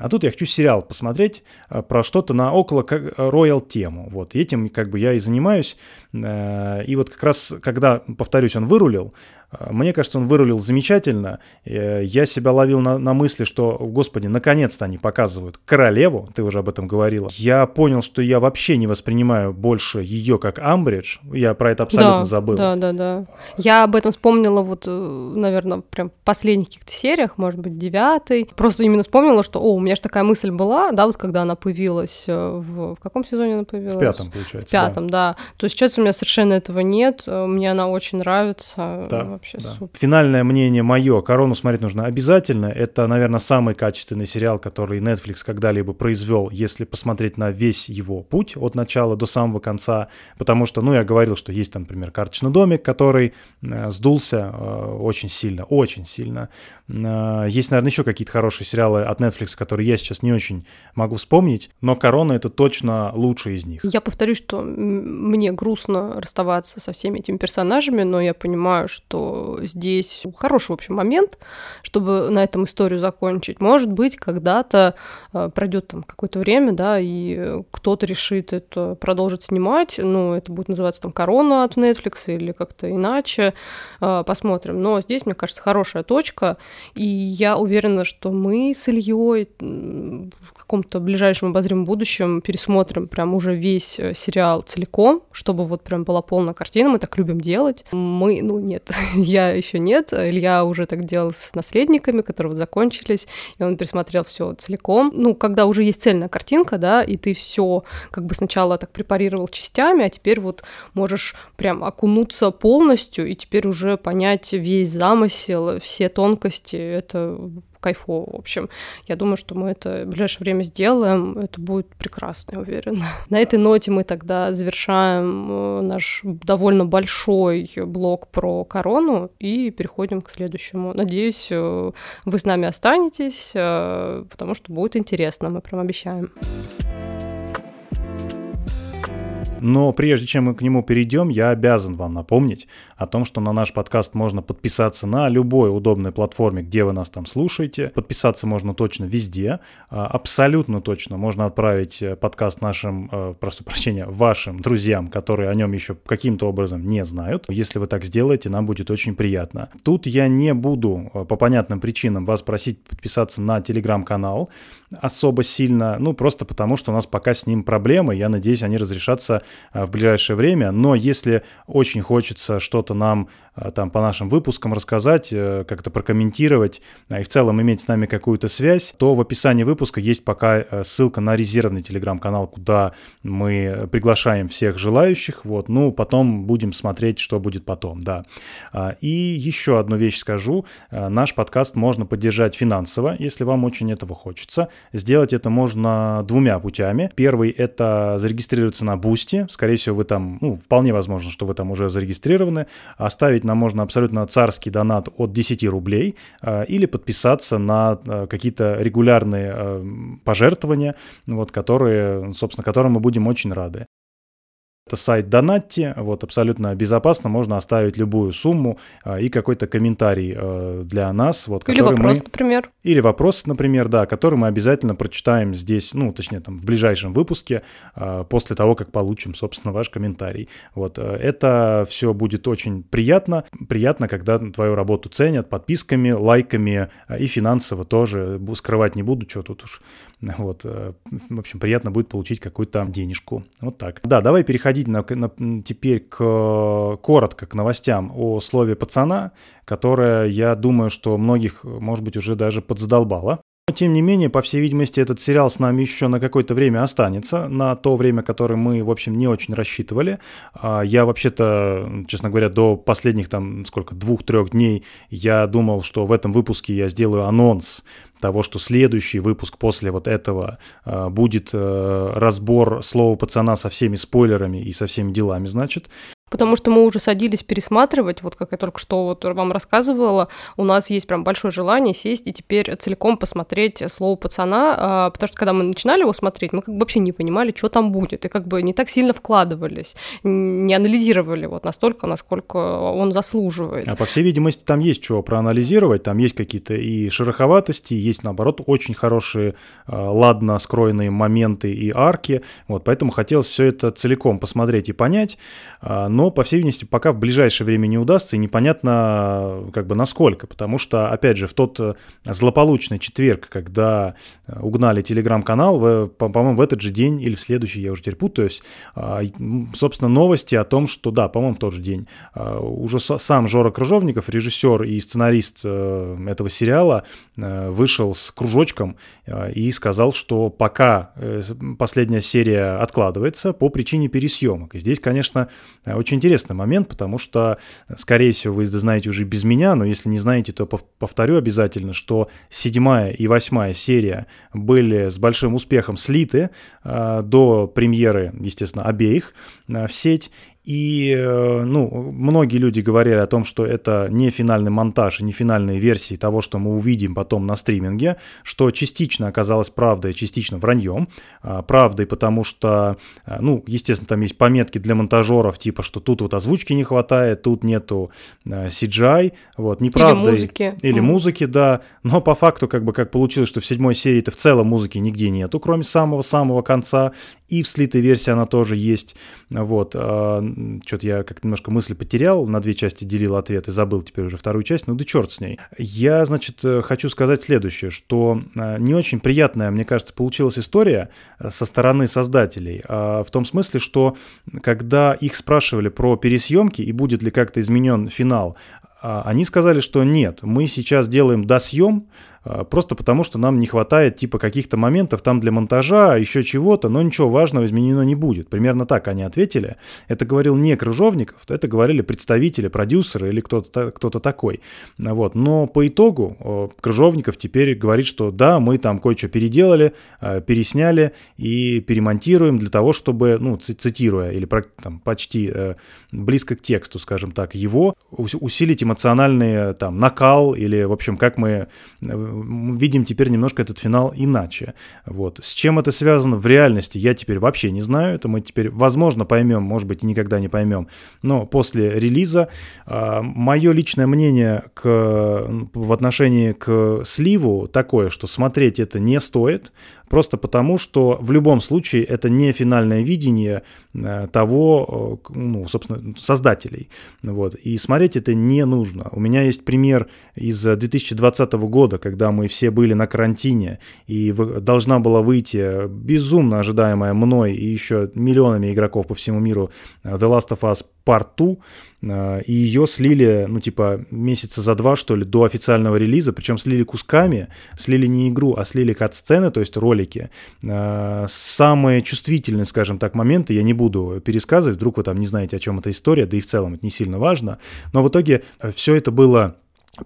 А тут я хочу сериал посмотреть а, про что-то на около как роял тему. Вот, этим как бы я и занимаюсь. Э, И вот как раз, когда, повторюсь, он вырулил, э, мне кажется, он вырулил замечательно. Э, Я себя ловил на, на мысли, что, господи, наконец-то они показывают королеву, ты уже об этом говорила. Я понял, что я вообще не воспринимаю больше ее как Амбридж. Я про это абсолютно да, забыл. Да, да, да. Я об этом вспомнила вот, наверное, прям в последних каких-то сериях, может быть, девятый. Просто именно вспомнила, что, о, у меня же такая мысль была, да, вот когда она появилась в... В каком сезоне она появилась? В пятом, получается. В пятом, да. То есть сейчас у меня совершенно этого нет. э, Мне она очень нравится. Да, Вообще да. супер. Финальное мнение мое. Корону смотреть нужно обязательно. Это, наверное, самый качественный сериал, который Netflix когда-либо произвел, если посмотреть на весь его путь от начала до самого конца. Потому что, ну, я говорил, что есть, там, например, карточный домик, который э, сдулся э, очень сильно, очень сильно. Э, есть, наверное, еще какие-то хорошие сериалы от Netflix, которые я сейчас не очень могу вспомнить, но Корона это точно лучший из них. Я повторюсь, что мне грустно расставаться со всеми этими персонажами, но я понимаю, что здесь хороший, в общем, момент, чтобы на этом историю закончить. Может быть, когда-то э, пройдет там какое-то время, да, и кто-то решит это продолжить снимать, ну, это будет называться там «Корона» от Netflix или как-то иначе, Э, посмотрим. Но здесь, мне кажется, хорошая точка, и я уверена, что мы с Ильей в каком-то ближайшем обозримом будущем пересмотрим прям уже весь э, сериал целиком, чтобы вот прям была полная картина. Мы так любим делать. Мы, ну нет, я еще нет. Илья уже так делал с наследниками, которые вот закончились, и он пересмотрел все целиком. Ну, когда уже есть цельная картинка, да, и ты все как бы сначала так препарировал частями, а теперь вот можешь прям окунуться полностью и теперь уже понять весь замысел, все тонкости. Это кайфово, в общем. Я думаю, что мы это в ближайшее время сделаем. Это будет прекрасно, я уверена. На этой ноте мы тогда завершаем э, наш довольно большой блок про корону и переходим к следующему. Надеюсь, э, вы с нами останетесь, э, потому что будет интересно, мы прям обещаем. Но прежде чем мы к нему перейдем, я обязан вам напомнить о том, что на наш подкаст можно подписаться на любой удобной платформе, где вы нас там слушаете. Подписаться можно точно везде. А, Абсолютно точно можно отправить э, подкаст нашим, э, прошу прощения, вашим друзьям, которые о нем еще каким-то образом не знают. Если вы так сделаете, нам будет очень приятно. Тут я не буду э, по понятным причинам вас просить подписаться на телеграм-канал особо сильно, ну просто потому, что у нас пока с ним проблемы. Я надеюсь, они разрешатся а, в ближайшее время. Но если очень хочется что-то нам там по нашим выпускам рассказать, как-то прокомментировать и в целом иметь с нами какую-то связь, то в описании выпуска есть пока ссылка на резервный телеграм-канал, куда мы приглашаем всех желающих. Вот, ну, потом будем смотреть, что будет потом, да. И еще одну вещь скажу. Наш подкаст можно поддержать финансово, если вам очень этого хочется. Сделать это можно двумя путями. Первый — это зарегистрироваться на Boosty. Скорее всего, вы там, ну, вполне возможно, что вы там уже зарегистрированы. Оставить нам можно абсолютно царский донат от 10 рублей э, или подписаться на э, какие-то регулярные э, пожертвования, вот, которые, собственно, которым мы будем очень рады. Это сайт Donatty, вот абсолютно безопасно, можно оставить любую сумму а, и какой-то комментарий а, для нас. Вот, Или вопрос, мы... например. Или вопрос, например, да, который мы обязательно прочитаем здесь, ну, точнее, там, в ближайшем выпуске, а, после того, как получим, собственно, ваш комментарий. Вот, это все будет очень приятно. Приятно, когда твою работу ценят подписками, лайками и финансово тоже. Скрывать не буду, что тут уж. Вот, в общем, приятно будет получить какую-то денежку. Вот так. Да, давай переходить переходить на, на, теперь к, коротко к новостям о слове пацана, которое, я думаю, что многих, может быть, уже даже подзадолбало. Но, тем не менее, по всей видимости, этот сериал с нами еще на какое-то время останется, на то время, которое мы, в общем, не очень рассчитывали. А, я вообще-то, честно говоря, до последних там, сколько, двух-трех дней я думал, что в этом выпуске я сделаю анонс того, что следующий выпуск после вот этого э, будет э, разбор слова пацана со всеми спойлерами и со всеми делами, значит. Потому что мы уже садились пересматривать, вот как я только что вот вам рассказывала, у нас есть прям большое желание сесть и теперь целиком посмотреть слово пацана, а, потому что когда мы начинали его смотреть, мы как бы вообще не понимали, что там будет, и как бы не так сильно вкладывались, не анализировали вот настолько, насколько он заслуживает. А по всей видимости, там есть что проанализировать, там есть какие-то и шероховатости, есть, наоборот, очень хорошие, а, ладно скроенные моменты и арки, вот, поэтому хотелось все это целиком посмотреть и понять, а, но но, по всей видимости, пока в ближайшее время не удастся, и непонятно, как бы, насколько, потому что, опять же, в тот э, злополучный четверг, когда э, угнали телеграм-канал, по-моему, в этот же день или в следующий, я уже теперь путаюсь, а, собственно, новости о том, что, да, по-моему, в тот же день, а, уже сам Жора Крыжовников, режиссер и сценарист э, этого сериала, вышел с кружочком и сказал, что пока последняя серия откладывается по причине пересъемок. И здесь, конечно, очень очень интересный момент, потому что, скорее всего, вы знаете уже без меня, но если не знаете, то повторю обязательно, что седьмая и восьмая серия были с большим успехом слиты э, до премьеры, естественно, обеих э, в сеть, и, э, ну, многие люди говорили о том, что это не финальный монтаж не финальные версии того, что мы увидим потом на стриминге, что частично оказалось правдой, частично враньем. А, правдой, потому что, э, ну, естественно, там есть пометки для монтажеров, типа, что тут вот озвучки не хватает, тут нету э, CGI, вот, неправда. Или музыки. Или mm. музыки, да. Но по факту, как бы, как получилось, что в седьмой серии-то в целом музыки нигде нету, кроме самого-самого конца, и в слитой версии она тоже есть, вот. А, что-то я как немножко мысли потерял, на две части делил ответ и забыл теперь уже вторую часть, ну да черт с ней. Я, значит, э, хочу сказать следующее, что э, не очень приятная, мне кажется, получилась история э, со стороны создателей, а в том смысле, что когда их спрашивали про пересъемки и будет ли как-то изменен финал, а, они сказали, что нет, мы сейчас делаем досъем, просто потому что нам не хватает типа каких-то моментов там для монтажа, еще чего-то, но ничего важного изменено не будет. Примерно так они ответили. Это говорил не Крыжовников, это говорили представители, продюсеры или кто-то кто такой. Вот. Но по итогу Крыжовников теперь говорит, что да, мы там кое-что переделали, а, пересняли и перемонтируем для того, чтобы, ну, цитируя или там, почти э, близко к тексту, скажем так, его, усилить эмоциональный там накал или, в общем, как мы э, видим теперь немножко этот финал иначе. Вот. С чем это связано в реальности, я теперь вообще не знаю. Это мы теперь, возможно, поймем, может быть, никогда не поймем. Но после релиза э, мое личное мнение к, в отношении к сливу такое, что смотреть это не стоит. Просто потому, что в любом случае это не финальное видение э, того, э, ну, собственно, создателей. Вот. И смотреть это не нужно. У меня есть пример из 2020 года, когда мы все были на карантине, и должна была выйти безумно ожидаемая мной и еще миллионами игроков по всему миру э, The Last of Us порту, и ее слили, ну, типа, месяца за два, что ли, до официального релиза, причем слили кусками, слили не игру, а слили кат-сцены, то есть ролики. Самые чувствительные, скажем так, моменты я не буду пересказывать, вдруг вы там не знаете, о чем эта история, да и в целом это не сильно важно, но в итоге все это было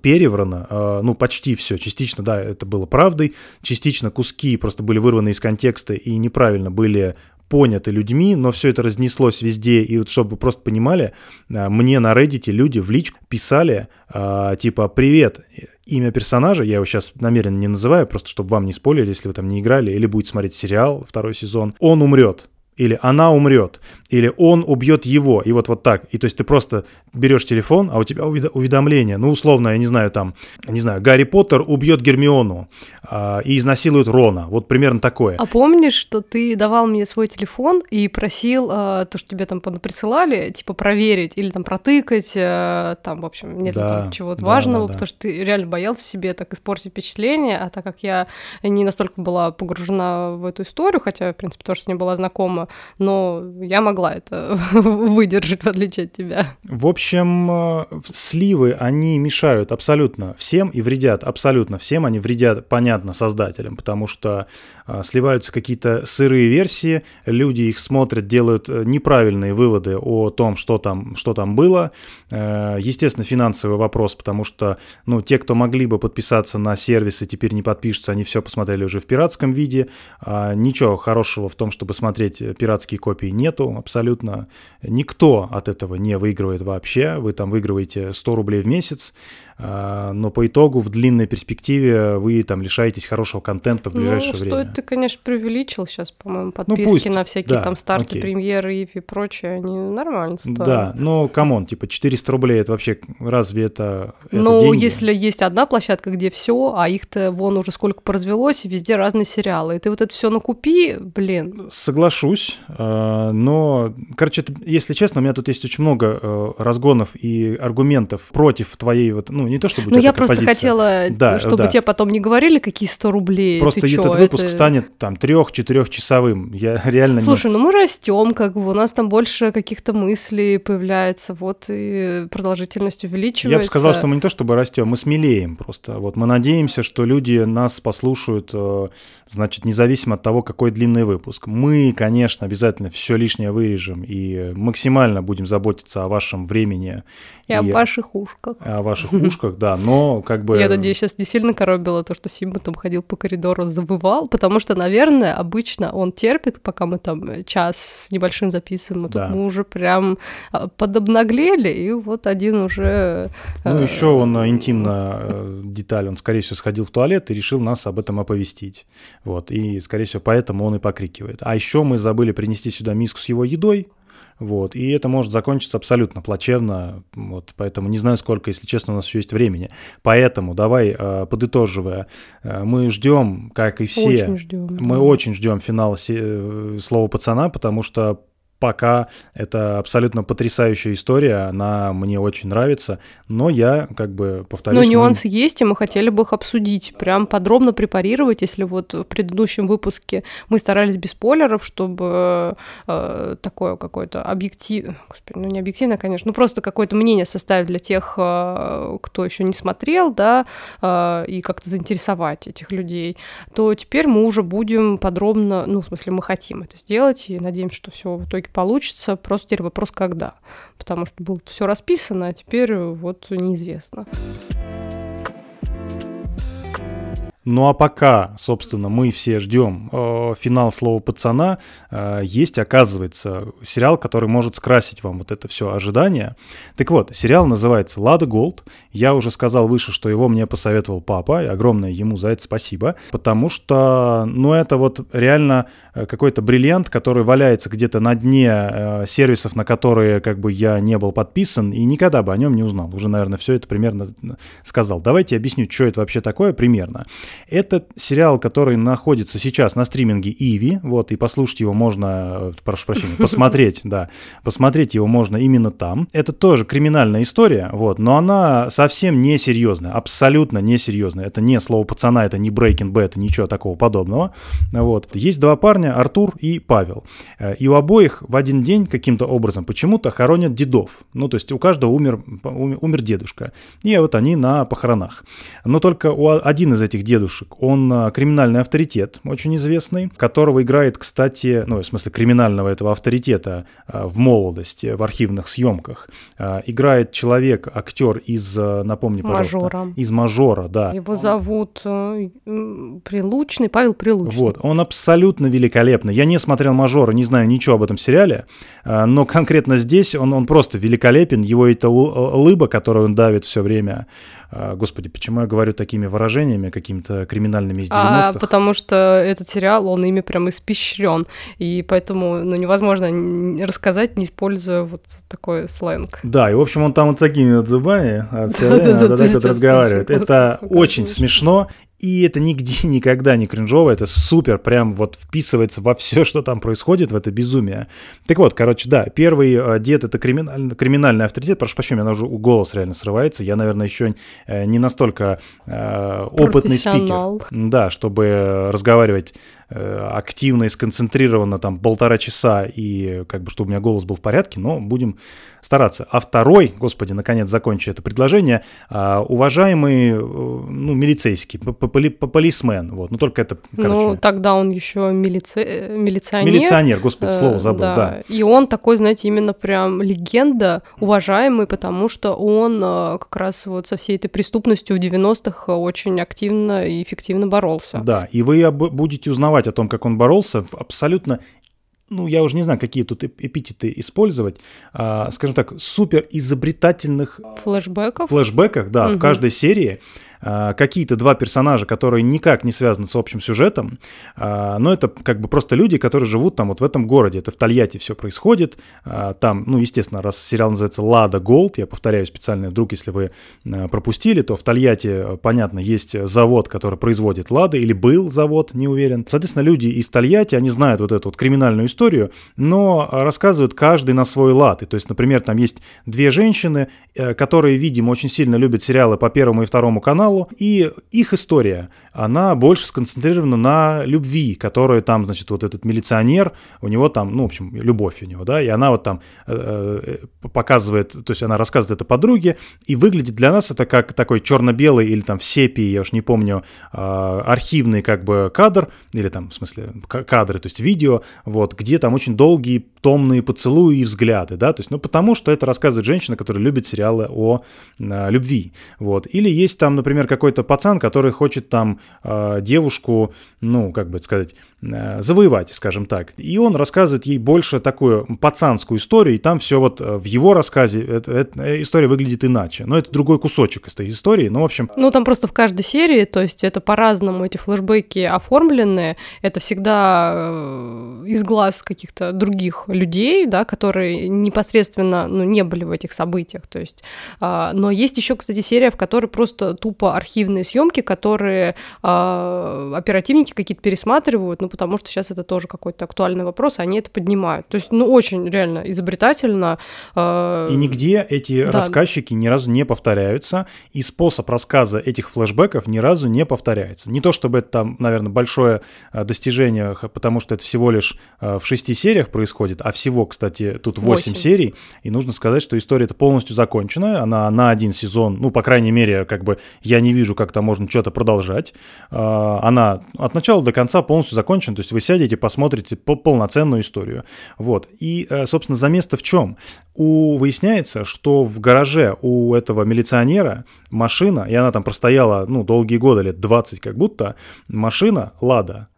переврано, ну, почти все, частично, да, это было правдой, частично куски просто были вырваны из контекста и неправильно были поняты людьми, но все это разнеслось везде, и вот чтобы вы просто понимали, а, мне на Reddit люди в личку писали, а, типа, привет, имя персонажа, я его сейчас намеренно не называю, просто чтобы вам не спойлерили, если вы там не играли, или будете смотреть сериал второй сезон, он умрет, или она умрет, или он убьет его, и вот вот так. И то есть ты просто берешь телефон, а у тебя уведомление, ну, условно, я не знаю, там, не знаю, Гарри Поттер убьет Гермиону а, и изнасилует Рона, вот примерно такое. А помнишь, что ты давал мне свой телефон и просил а, то, что тебе там присылали, типа проверить или там протыкать, а, там, в общем, нет да, там чего-то да, важного, да, да. потому что ты реально боялся себе так испортить впечатление, а так как я не настолько была погружена в эту историю, хотя, в принципе, тоже с ней была знакома, но я могла это выдержать, в отличие от тебя. В общем, э, сливы, они мешают абсолютно всем и вредят абсолютно всем. Они вредят, понятно, создателям, потому что э, сливаются какие-то сырые версии, люди их смотрят, делают э, неправильные выводы о том, что там, что там было. Естественно, финансовый вопрос, потому что ну, те, кто могли бы подписаться на сервисы, теперь не подпишутся, они все посмотрели уже в пиратском виде. А ничего хорошего в том, чтобы смотреть пиратские копии нету абсолютно. Никто от этого не выигрывает вообще. Вы там выигрываете 100 рублей в месяц, но по итогу в длинной перспективе вы там лишаетесь хорошего контента в ну, ближайшее ну, время. Стоит ты, конечно, преувеличил сейчас, по-моему, ну, подписки ну, пусть, на всякие да, там старты, окей. премьеры и прочее, они нормально стоят. Да, но камон, типа 400 рублей это вообще разве это, это Ну, деньги? если есть одна площадка, где все, а их-то вон уже сколько поразвелось, и везде разные сериалы, и ты вот это все накупи, блин. Соглашусь, а, но, короче, если честно, у меня тут есть очень много э, разгонов и аргументов против твоей вот, ну, ну, не то чтобы Ну, я просто позиция. хотела, да, чтобы да. тебе потом не говорили, какие 100 рублей. Просто Ты этот чё, выпуск это... станет там трех-четырехчасовым. Я реально Слушай, не... ну мы растем, как бы у нас там больше каких-то мыслей появляется, вот и продолжительность увеличивается. Я бы сказал, что мы не то чтобы растем, мы смелеем просто. Вот мы надеемся, что люди нас послушают, э, значит, независимо от того, какой длинный выпуск. Мы, конечно, обязательно все лишнее вырежем и максимально будем заботиться о вашем времени. И, и о ваших ушках. О ваших ушках игрушках, да, но как бы... Я надеюсь, сейчас не сильно коробило то, что Симба там ходил по коридору, завывал, потому что, наверное, обычно он терпит, пока мы там час с небольшим записываем, а тут да. мы уже прям а, подобнаглели, и вот один уже... Ну, еще он э, интимно э, деталь, он, скорее всего, сходил в туалет и решил нас об этом оповестить. Вот, и, скорее всего, поэтому он и покрикивает. А еще мы забыли принести сюда миску с его едой, вот, и это может закончиться абсолютно плачевно, вот, поэтому не знаю, сколько, если честно, у нас еще есть времени. Поэтому давай, э, подытоживая, э, мы ждем, как и все, очень ждем, мы да. очень ждем финала э, «Слова пацана», потому что пока это абсолютно потрясающая история, она мне очень нравится, но я как бы повторюсь... Но нюансы мы... есть, и мы хотели бы их обсудить, прям подробно препарировать, если вот в предыдущем выпуске мы старались без спойлеров, чтобы э, такое какое-то объектив... Господи, ну не объективно, конечно, ну просто какое-то мнение составить для тех, э, кто еще не смотрел, да, э, и как-то заинтересовать этих людей, то теперь мы уже будем подробно, ну, в смысле, мы хотим это сделать, и надеемся, что все в итоге итоге получится. Просто теперь вопрос, когда. Потому что было все расписано, а теперь вот неизвестно. Ну а пока, собственно, мы все ждем э, финал слова пацана, э, есть, оказывается, сериал, который может скрасить вам вот это все ожидание. Так вот, сериал называется «Лада Голд». Я уже сказал выше, что его мне посоветовал папа, и огромное ему за это спасибо, потому что, ну, это вот реально э, какой-то бриллиант, который валяется где-то на дне э, сервисов, на которые как бы я не был подписан, и никогда бы о нем не узнал. Уже, наверное, все это примерно сказал. Давайте объясню, что это вообще такое примерно. Это сериал, который находится сейчас на стриминге Иви, вот, и послушать его можно, э, прошу прощения, посмотреть, да, посмотреть его можно именно там. Это тоже криминальная история, вот, но она совсем не серьезная, абсолютно не серьезная. Это не слово пацана, это не Breaking Bad, ничего такого подобного. Вот. Есть два парня, Артур и Павел. Э, и у обоих в один день каким-то образом почему-то хоронят дедов. Ну, то есть у каждого умер, умер дедушка. И вот они на похоронах. Но только у один из этих дедушек, он э, криминальный авторитет, очень известный, которого играет, кстати, ну, в смысле криминального этого авторитета э, в молодости, в архивных съемках. Играет человек, актер из, напомни, пожалуйста, Мажора. из «Мажора», да. Его зовут Прилучный, Павел Прилучный. Вот, он абсолютно великолепный. Я не смотрел «Мажора», не знаю ничего об этом сериале, а, но конкретно здесь он, он просто великолепен. Его эта улыба, которую он давит все время, а, Господи, почему я говорю такими выражениями, какими-то криминальными из 90-х? А, потому что этот сериал, он ими прям испещрен, и поэтому ну, невозможно рассказать, не используя вот такой сленг. Да, и, в общем, он там вот такими вот зубами так вот разговаривает. Это очень смешно, и это нигде никогда не кринжово, это супер, прям вот вписывается во все, что там происходит, в это безумие. Так вот, короче, да, первый э, дед это криминальный, криминальный авторитет, прошу прощения, у меня уже голос реально срывается, я, наверное, еще э, не настолько э, опытный спикер, да, чтобы разговаривать активно и сконцентрированно там полтора часа и как бы чтобы у меня голос был в порядке, но будем стараться. А второй, господи, наконец закончу это предложение, а, уважаемый, э, ну, милицейский, полисмен, вот, ну только это, короче... Ну, тогда он еще милици... Э, милиционер. Милиционер, господи, слово забыл, да. да. И он такой, знаете, именно прям легенда, уважаемый, потому что он как раз вот со всей этой преступностью в 90-х очень активно и эффективно боролся. Да, и вы будете узнавать узнавать о том, как он боролся в абсолютно ну, я уже не знаю, какие тут эпитеты использовать, а, скажем так, супер изобретательных флэшбэков. Флэшбэках, да, угу. в каждой серии какие-то два персонажа, которые никак не связаны с общим сюжетом, а, но это как бы просто люди, которые живут там вот в этом городе. Это в Тольятти все происходит. А, там, ну, естественно, раз сериал называется «Лада Голд», я повторяю специально, вдруг, если вы пропустили, то в Тольятти, понятно, есть завод, который производит «Лады», или был завод, не уверен. Соответственно, люди из Тольятти, они знают вот эту вот криминальную историю, но рассказывают каждый на свой лад. И, то есть, например, там есть две женщины, э, которые, видимо, очень сильно любят сериалы по первому и второму каналу, каналу, и их история, она больше сконцентрирована на любви, которую там, значит, вот этот милиционер, у него там, ну, в общем, любовь у него, да, и она вот там э, э показывает, то есть она рассказывает это подруге, и выглядит для нас это как такой черно-белый или там в сепии, я уж не помню, э, архивный как бы кадр, или там, в смысле, кадры, то есть видео, вот, где там очень долгие томные поцелуи и взгляды, да, то есть, ну, потому что это рассказывает женщина, которая любит сериалы о э, любви, вот, или есть там, например, какой-то пацан, который хочет там э, девушку, ну, как бы сказать, завоевать, скажем так. И он рассказывает ей больше такую пацанскую историю, и там все вот э, в его рассказе это, это, история выглядит иначе. Но это другой кусочек из этой истории, ну, в общем... Ну, там просто в каждой серии, то есть это по-разному, эти флешбеки оформлены, это всегда э, из глаз каких-то других людей, да, которые непосредственно, ну, не были в этих событиях, то есть... Э, но есть еще, кстати, серия, в которой просто тупо архивные съемки, которые э, оперативники какие-то пересматривают, ну, потому что сейчас это тоже какой-то актуальный вопрос, и они это поднимают. То есть, ну, очень реально изобретательно. Э, и нигде эти да. рассказчики ни разу не повторяются, и способ рассказа этих флешбеков ни разу не повторяется. Не то чтобы это там, наверное, большое а, достижение, потому что это всего лишь а, в шести сериях происходит, а всего, кстати, тут восемь серий, и нужно сказать, что история это полностью закончена, она на один сезон, ну, по крайней мере, как бы я не вижу, как там можно что-то продолжать. Она от начала до конца полностью закончена, то есть вы сядете, посмотрите полноценную историю. Вот. И, э, собственно, за место в чем? У, выясняется, что в гараже у этого милиционера машина, и она там простояла, ну, долгие годы, лет 20 как будто, машина «Лада».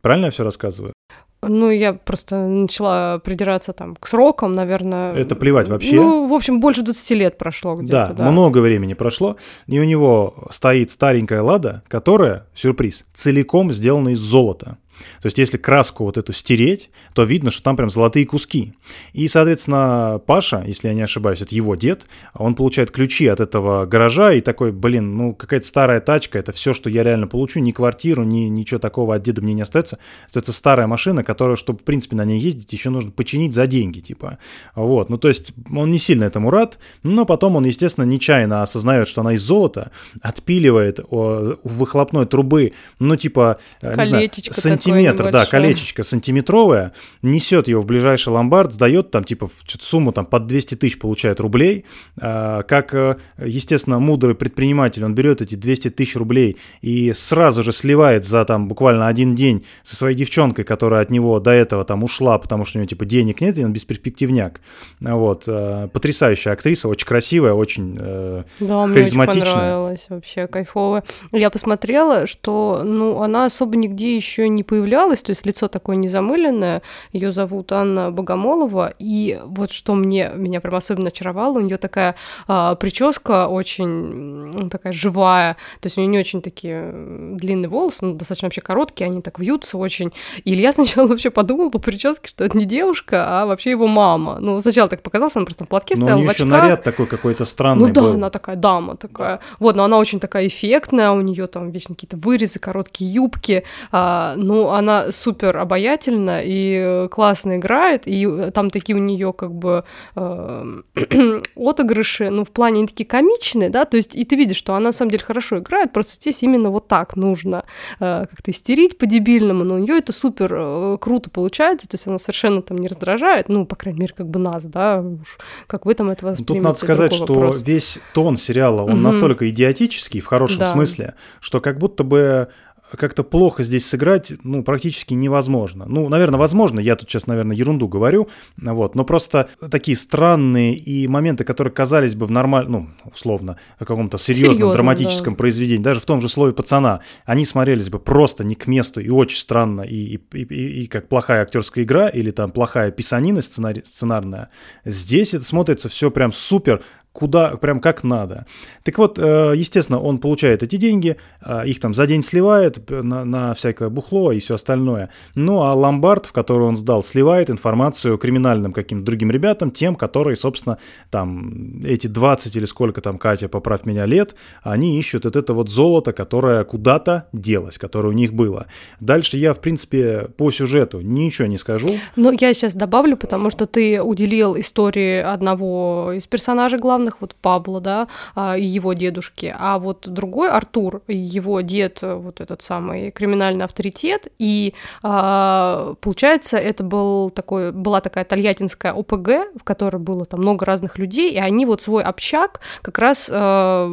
Правильно я все рассказываю? Ну, я просто начала придираться там к срокам, наверное. Это плевать вообще. Ну, в общем, больше 20 лет прошло где-то. Да, да, много времени прошло. И у него стоит старенькая лада, которая, сюрприз, целиком сделана из золота. То есть если краску вот эту стереть, то видно, что там прям золотые куски. И, соответственно, Паша, если я не ошибаюсь, это его дед, он получает ключи от этого гаража и такой, блин, ну какая-то старая тачка, это все, что я реально получу, ни квартиру, ни ничего такого от деда мне не остается. Остается старая машина, которая, чтобы, в принципе, на ней ездить, еще нужно починить за деньги, типа. Вот, ну то есть он не сильно этому рад, но потом он, естественно, нечаянно осознает, что она из золота, отпиливает у выхлопной трубы, ну типа, э, не знаю, сантиметр, да, колечечко сантиметровое, несет его в ближайший ломбард, сдает там типа сумму там под 200 тысяч получает рублей, а, как, э, естественно, мудрый предприниматель, он берет эти 200 тысяч рублей и сразу же сливает за там буквально один день со своей девчонкой, которая от него до этого там ушла, потому что у него типа денег нет, и он бесперспективняк. Вот. Э, потрясающая актриса, очень красивая, очень э, да, мне очень понравилась, вообще кайфовая. Я посмотрела, что, ну, она особо нигде еще не появлялась, то есть лицо такое незамыленное, ее зовут Анна Богомолова, и вот что мне, меня прям особенно очаровало, у нее такая а, прическа очень ну, такая живая, то есть у нее не очень такие длинные волосы, ну, достаточно вообще короткие, они так вьются очень, и Илья сначала вообще подумал по прическе, что это не девушка, а вообще его мама, ну, сначала так показалось, она просто в платке но стояла, у в очках. наряд такой какой-то странный Ну да, был. она такая дама такая, да. вот, но она очень такая эффектная, у нее там вечно какие-то вырезы, короткие юбки, а, ну, она супер обаятельна и классно играет, и там такие у нее как бы э, отыгрыши, ну, в плане они такие комичные, да, то есть и ты видишь, что она на самом деле хорошо играет, просто здесь именно вот так нужно э, как-то истерить по-дебильному, но у нее это супер э, круто получается, то есть она совершенно там не раздражает, ну, по крайней мере, как бы нас, да, уж как вы там это воспринимаете. Тут надо сказать, что вопрос. весь тон сериала, он угу. настолько идиотический, в хорошем да. смысле, что как будто бы как-то плохо здесь сыграть, ну, практически невозможно. Ну, наверное, возможно, я тут сейчас, наверное, ерунду говорю, вот, но просто такие странные и моменты, которые казались бы в нормальном, ну, условно, каком-то серьезном Серьезно, драматическом да. произведении, даже в том же слове пацана, они смотрелись бы просто не к месту и очень странно, и, и, и, и как плохая актерская игра или там плохая писанина сценарий, сценарная. Здесь это смотрится все прям супер куда, прям как надо. Так вот, э, естественно, он получает эти деньги, э, их там за день сливает на, на всякое бухло и все остальное. Ну, а ломбард, в который он сдал, сливает информацию криминальным каким-то другим ребятам, тем, которые, собственно, там, эти 20 или сколько там, Катя, поправь меня, лет, они ищут вот это вот золото, которое куда-то делось, которое у них было. Дальше я, в принципе, по сюжету ничего не скажу. Ну, я сейчас добавлю, потому что ты уделил истории одного из персонажей главного, главных, вот Павла, да, а, и его дедушки, а вот другой Артур, его дед, вот этот самый криминальный авторитет, и а, получается, это был такой, была такая тольяттинская ОПГ, в которой было там много разных людей, и они вот свой общак как раз а,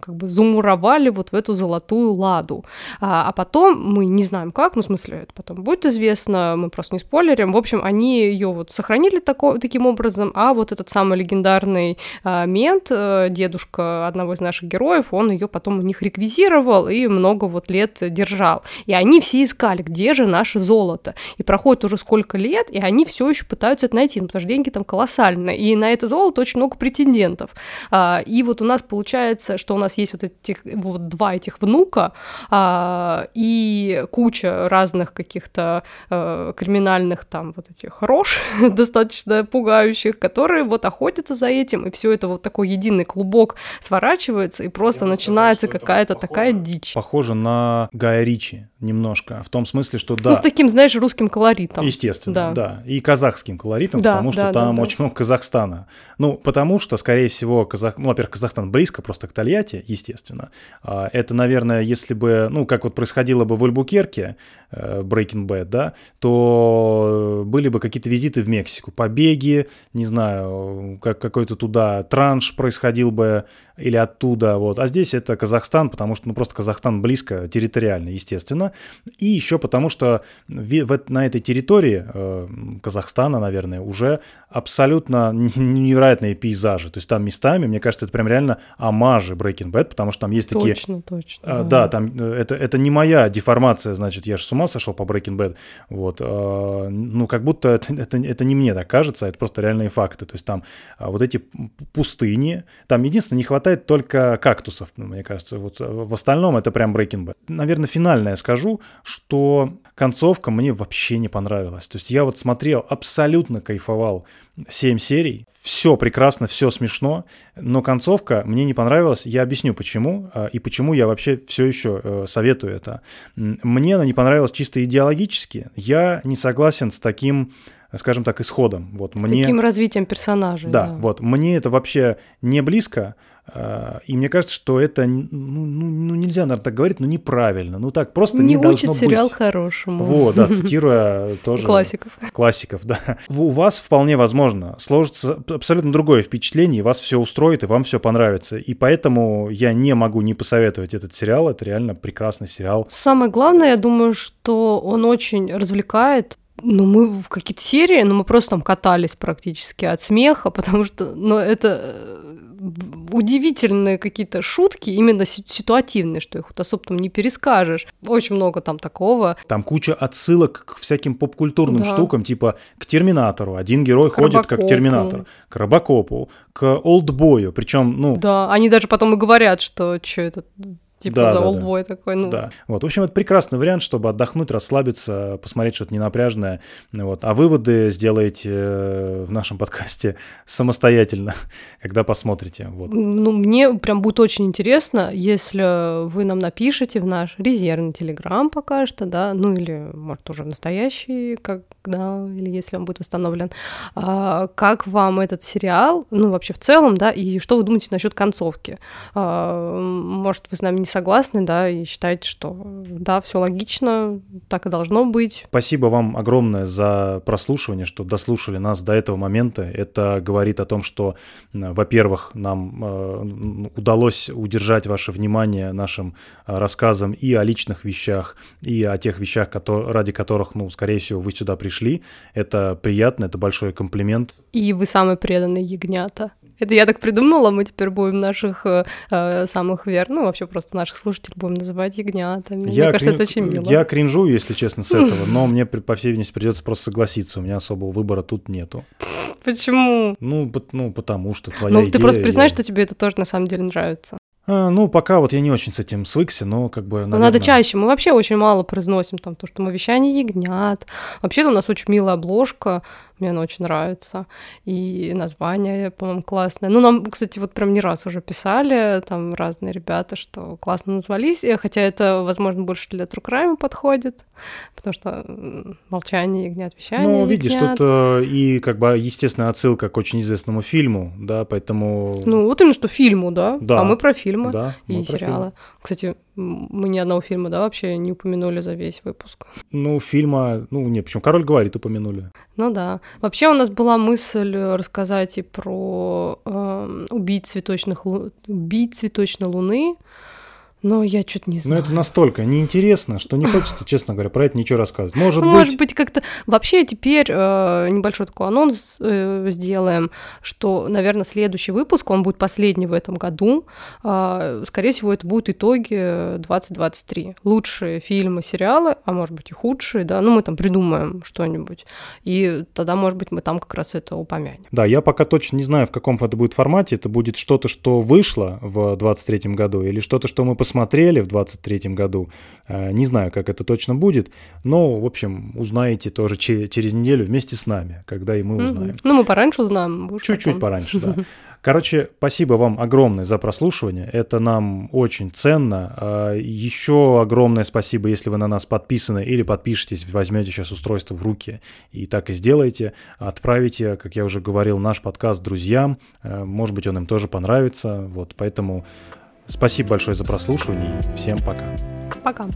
как бы замуровали вот в эту золотую ладу. А, а потом мы не знаем как, ну, в смысле, это потом будет известно, мы просто не спойлерим. В общем, они ее вот сохранили тако, таким образом, а вот этот самый легендарный мент, э, дедушка одного из наших героев, он ее потом у них реквизировал и много вот лет держал. И они все искали, где же наше золото. И проходит уже сколько лет, и они все еще пытаются это найти, потому что деньги там колоссальные. И на это золото очень много претендентов. А, и вот у нас получается, что у нас есть вот этих вот два этих внука а, и куча разных каких-то э, криминальных там вот этих рож достаточно пугающих, которые вот охотятся за этим, и все это вот такой единый клубок сворачивается, и просто Я начинается какая-то такая дичь. Похоже на Гая Ричи немножко, в том смысле, что да. Ну, с таким, знаешь, русским колоритом. Естественно, да. да. И казахским колоритом, да, потому что да, там да, очень да. много Казахстана. Ну, потому что, скорее всего, Казах... ну, во-первых, Казахстан близко просто к Тольятти, естественно. А, это, наверное, если бы, ну, как вот происходило бы в Альбукерке, э, Breaking Bad, да, то были бы какие-то визиты в Мексику, побеги, не знаю, как какой-то туда транш происходил бы или оттуда, вот. А здесь это Казахстан, потому что, ну, просто Казахстан близко, территориально, естественно. И еще потому что в, на этой территории э, Казахстана, наверное, уже абсолютно невероятные пейзажи. То есть там местами, мне кажется, это прям реально амажи Breaking Bad, потому что там есть точно, такие... Точно, точно. Э, да. да, там э, это, это не моя деформация, значит, я же с ума сошел по Breaking Bad. Вот. Э, ну, как будто это, это, это не мне так кажется, это просто реальные факты. То есть там вот эти пустыне. Там единственное, не хватает только кактусов, мне кажется. Вот в остальном это прям Breaking Bad. Наверное, финальное скажу, что концовка мне вообще не понравилась. То есть я вот смотрел, абсолютно кайфовал 7 серий, все прекрасно, все смешно, но концовка мне не понравилась. Я объясню почему а, и почему я вообще все еще э, советую это. Мне она не понравилась чисто идеологически. Я не согласен с таким скажем так, исходом. Вот с мне... таким развитием персонажей. Да, да, вот мне это вообще не близко. А, и мне кажется, что это, ну, ну, ну нельзя, наверное, так говорить, но неправильно. Ну так просто не, не учит сериал быть. хорошему. Вот, да, цитируя тоже... Классиков. Классиков, да. У вас вполне возможно сложится абсолютно другое впечатление, и вас все устроит, и вам все понравится. И поэтому я не могу не посоветовать этот сериал. Это реально прекрасный сериал. Самое главное, я думаю, что он очень развлекает, ну, мы в какие-то серии, ну, мы просто там катались практически от смеха, потому что, ну, это э, удивительные какие-то шутки, именно ситуативные, что их вот особо там не перескажешь. Очень много там такого. Там куча отсылок к всяким попкультурным да. штукам, типа к Терминатору. Один герой к ходит Робокопу. как Терминатор. К Робокопу, к Олдбою. Причем, ну... Да, они даже потом и говорят, что что это Типа да, за да, олдбой да. такой, ну. Да. Вот, в общем, это прекрасный вариант, чтобы отдохнуть, расслабиться, посмотреть что-то ненапряжное. Вот. А выводы сделаете э, в нашем подкасте самостоятельно, когда посмотрите. Вот. Ну, мне прям будет очень интересно, если вы нам напишите в наш резервный телеграм пока что, да, ну или, может, уже настоящий, когда, или если он будет восстановлен, а, как вам этот сериал, ну, вообще в целом, да, и что вы думаете насчет концовки? А, может, вы с нами не согласны, да, и считаете, что да, все логично, так и должно быть. Спасибо вам огромное за прослушивание, что дослушали нас до этого момента. Это говорит о том, что, во-первых, нам э, удалось удержать ваше внимание нашим э, рассказам и о личных вещах, и о тех вещах, которые, ради которых, ну, скорее всего, вы сюда пришли. Это приятно, это большой комплимент. И вы самые преданные ягнята. Это я так придумала, мы теперь будем наших э, э самых верных, ну, вообще просто наших слушателей будем называть ягнятами. Я мне кажется, крин... это очень мило. Я кринжу, если честно, с этого, но мне, по всей видимости, придется просто согласиться, у меня особого выбора тут нету. Почему? Ну, ну потому что твоя Ну, ты просто признаешь, я... что тебе это тоже на самом деле нравится. А, ну, пока вот я не очень с этим свыкся, но как бы, наверное... Но надо чаще. Мы вообще очень мало произносим там то, что мы вещание ягнят. Вообще-то у нас очень милая обложка. Мне она очень нравится. И название, по-моему, классное. Ну, нам, кстати, вот прям не раз уже писали, там разные ребята, что классно назвались, хотя это, возможно, больше для True Crime подходит, потому что молчание ягнят, вещание Ну, видишь, ягнят. тут э, и как бы естественная отсылка к очень известному фильму, да, поэтому... Ну, вот именно что фильму, да, да. а мы про фильмы да, и сериалы. Фильм. Кстати, мы ни одного фильма, да, вообще не упомянули за весь выпуск. Ну, фильма, ну, не, почему «Король говорит» упомянули. Ну да. Вообще у нас была мысль рассказать и про э, убить цветочных, убить цветочной луны, но я что-то не знаю. Но это настолько неинтересно, что не хочется, честно говоря, про это ничего рассказывать. Может ну, быть... Может быть, как-то... Вообще теперь э, небольшой такой анонс э, сделаем, что, наверное, следующий выпуск, он будет последний в этом году. Э, скорее всего, это будут итоги 2023. Лучшие фильмы, сериалы, а может быть и худшие, да, ну мы там придумаем что-нибудь. И тогда, может быть, мы там как раз это упомянем. Да, я пока точно не знаю, в каком это будет формате. Это будет что-то, что вышло в 2023 году, или что-то, что мы посмотрели посмотрели в 23 году. Э, не знаю, как это точно будет, но, в общем, узнаете тоже через неделю вместе с нами, когда и мы узнаем. Mm-hmm. Ну, мы пораньше узнаем. Чуть-чуть пораньше, да. Короче, спасибо вам огромное за прослушивание. Это нам очень ценно. А, Еще огромное спасибо, если вы на нас подписаны или подпишетесь, возьмете сейчас устройство в руки и так и сделаете. Отправите, как я уже говорил, наш подкаст друзьям. Э, может быть, он им тоже понравится. Вот, поэтому Спасибо большое за прослушивание. Всем пока. Пока.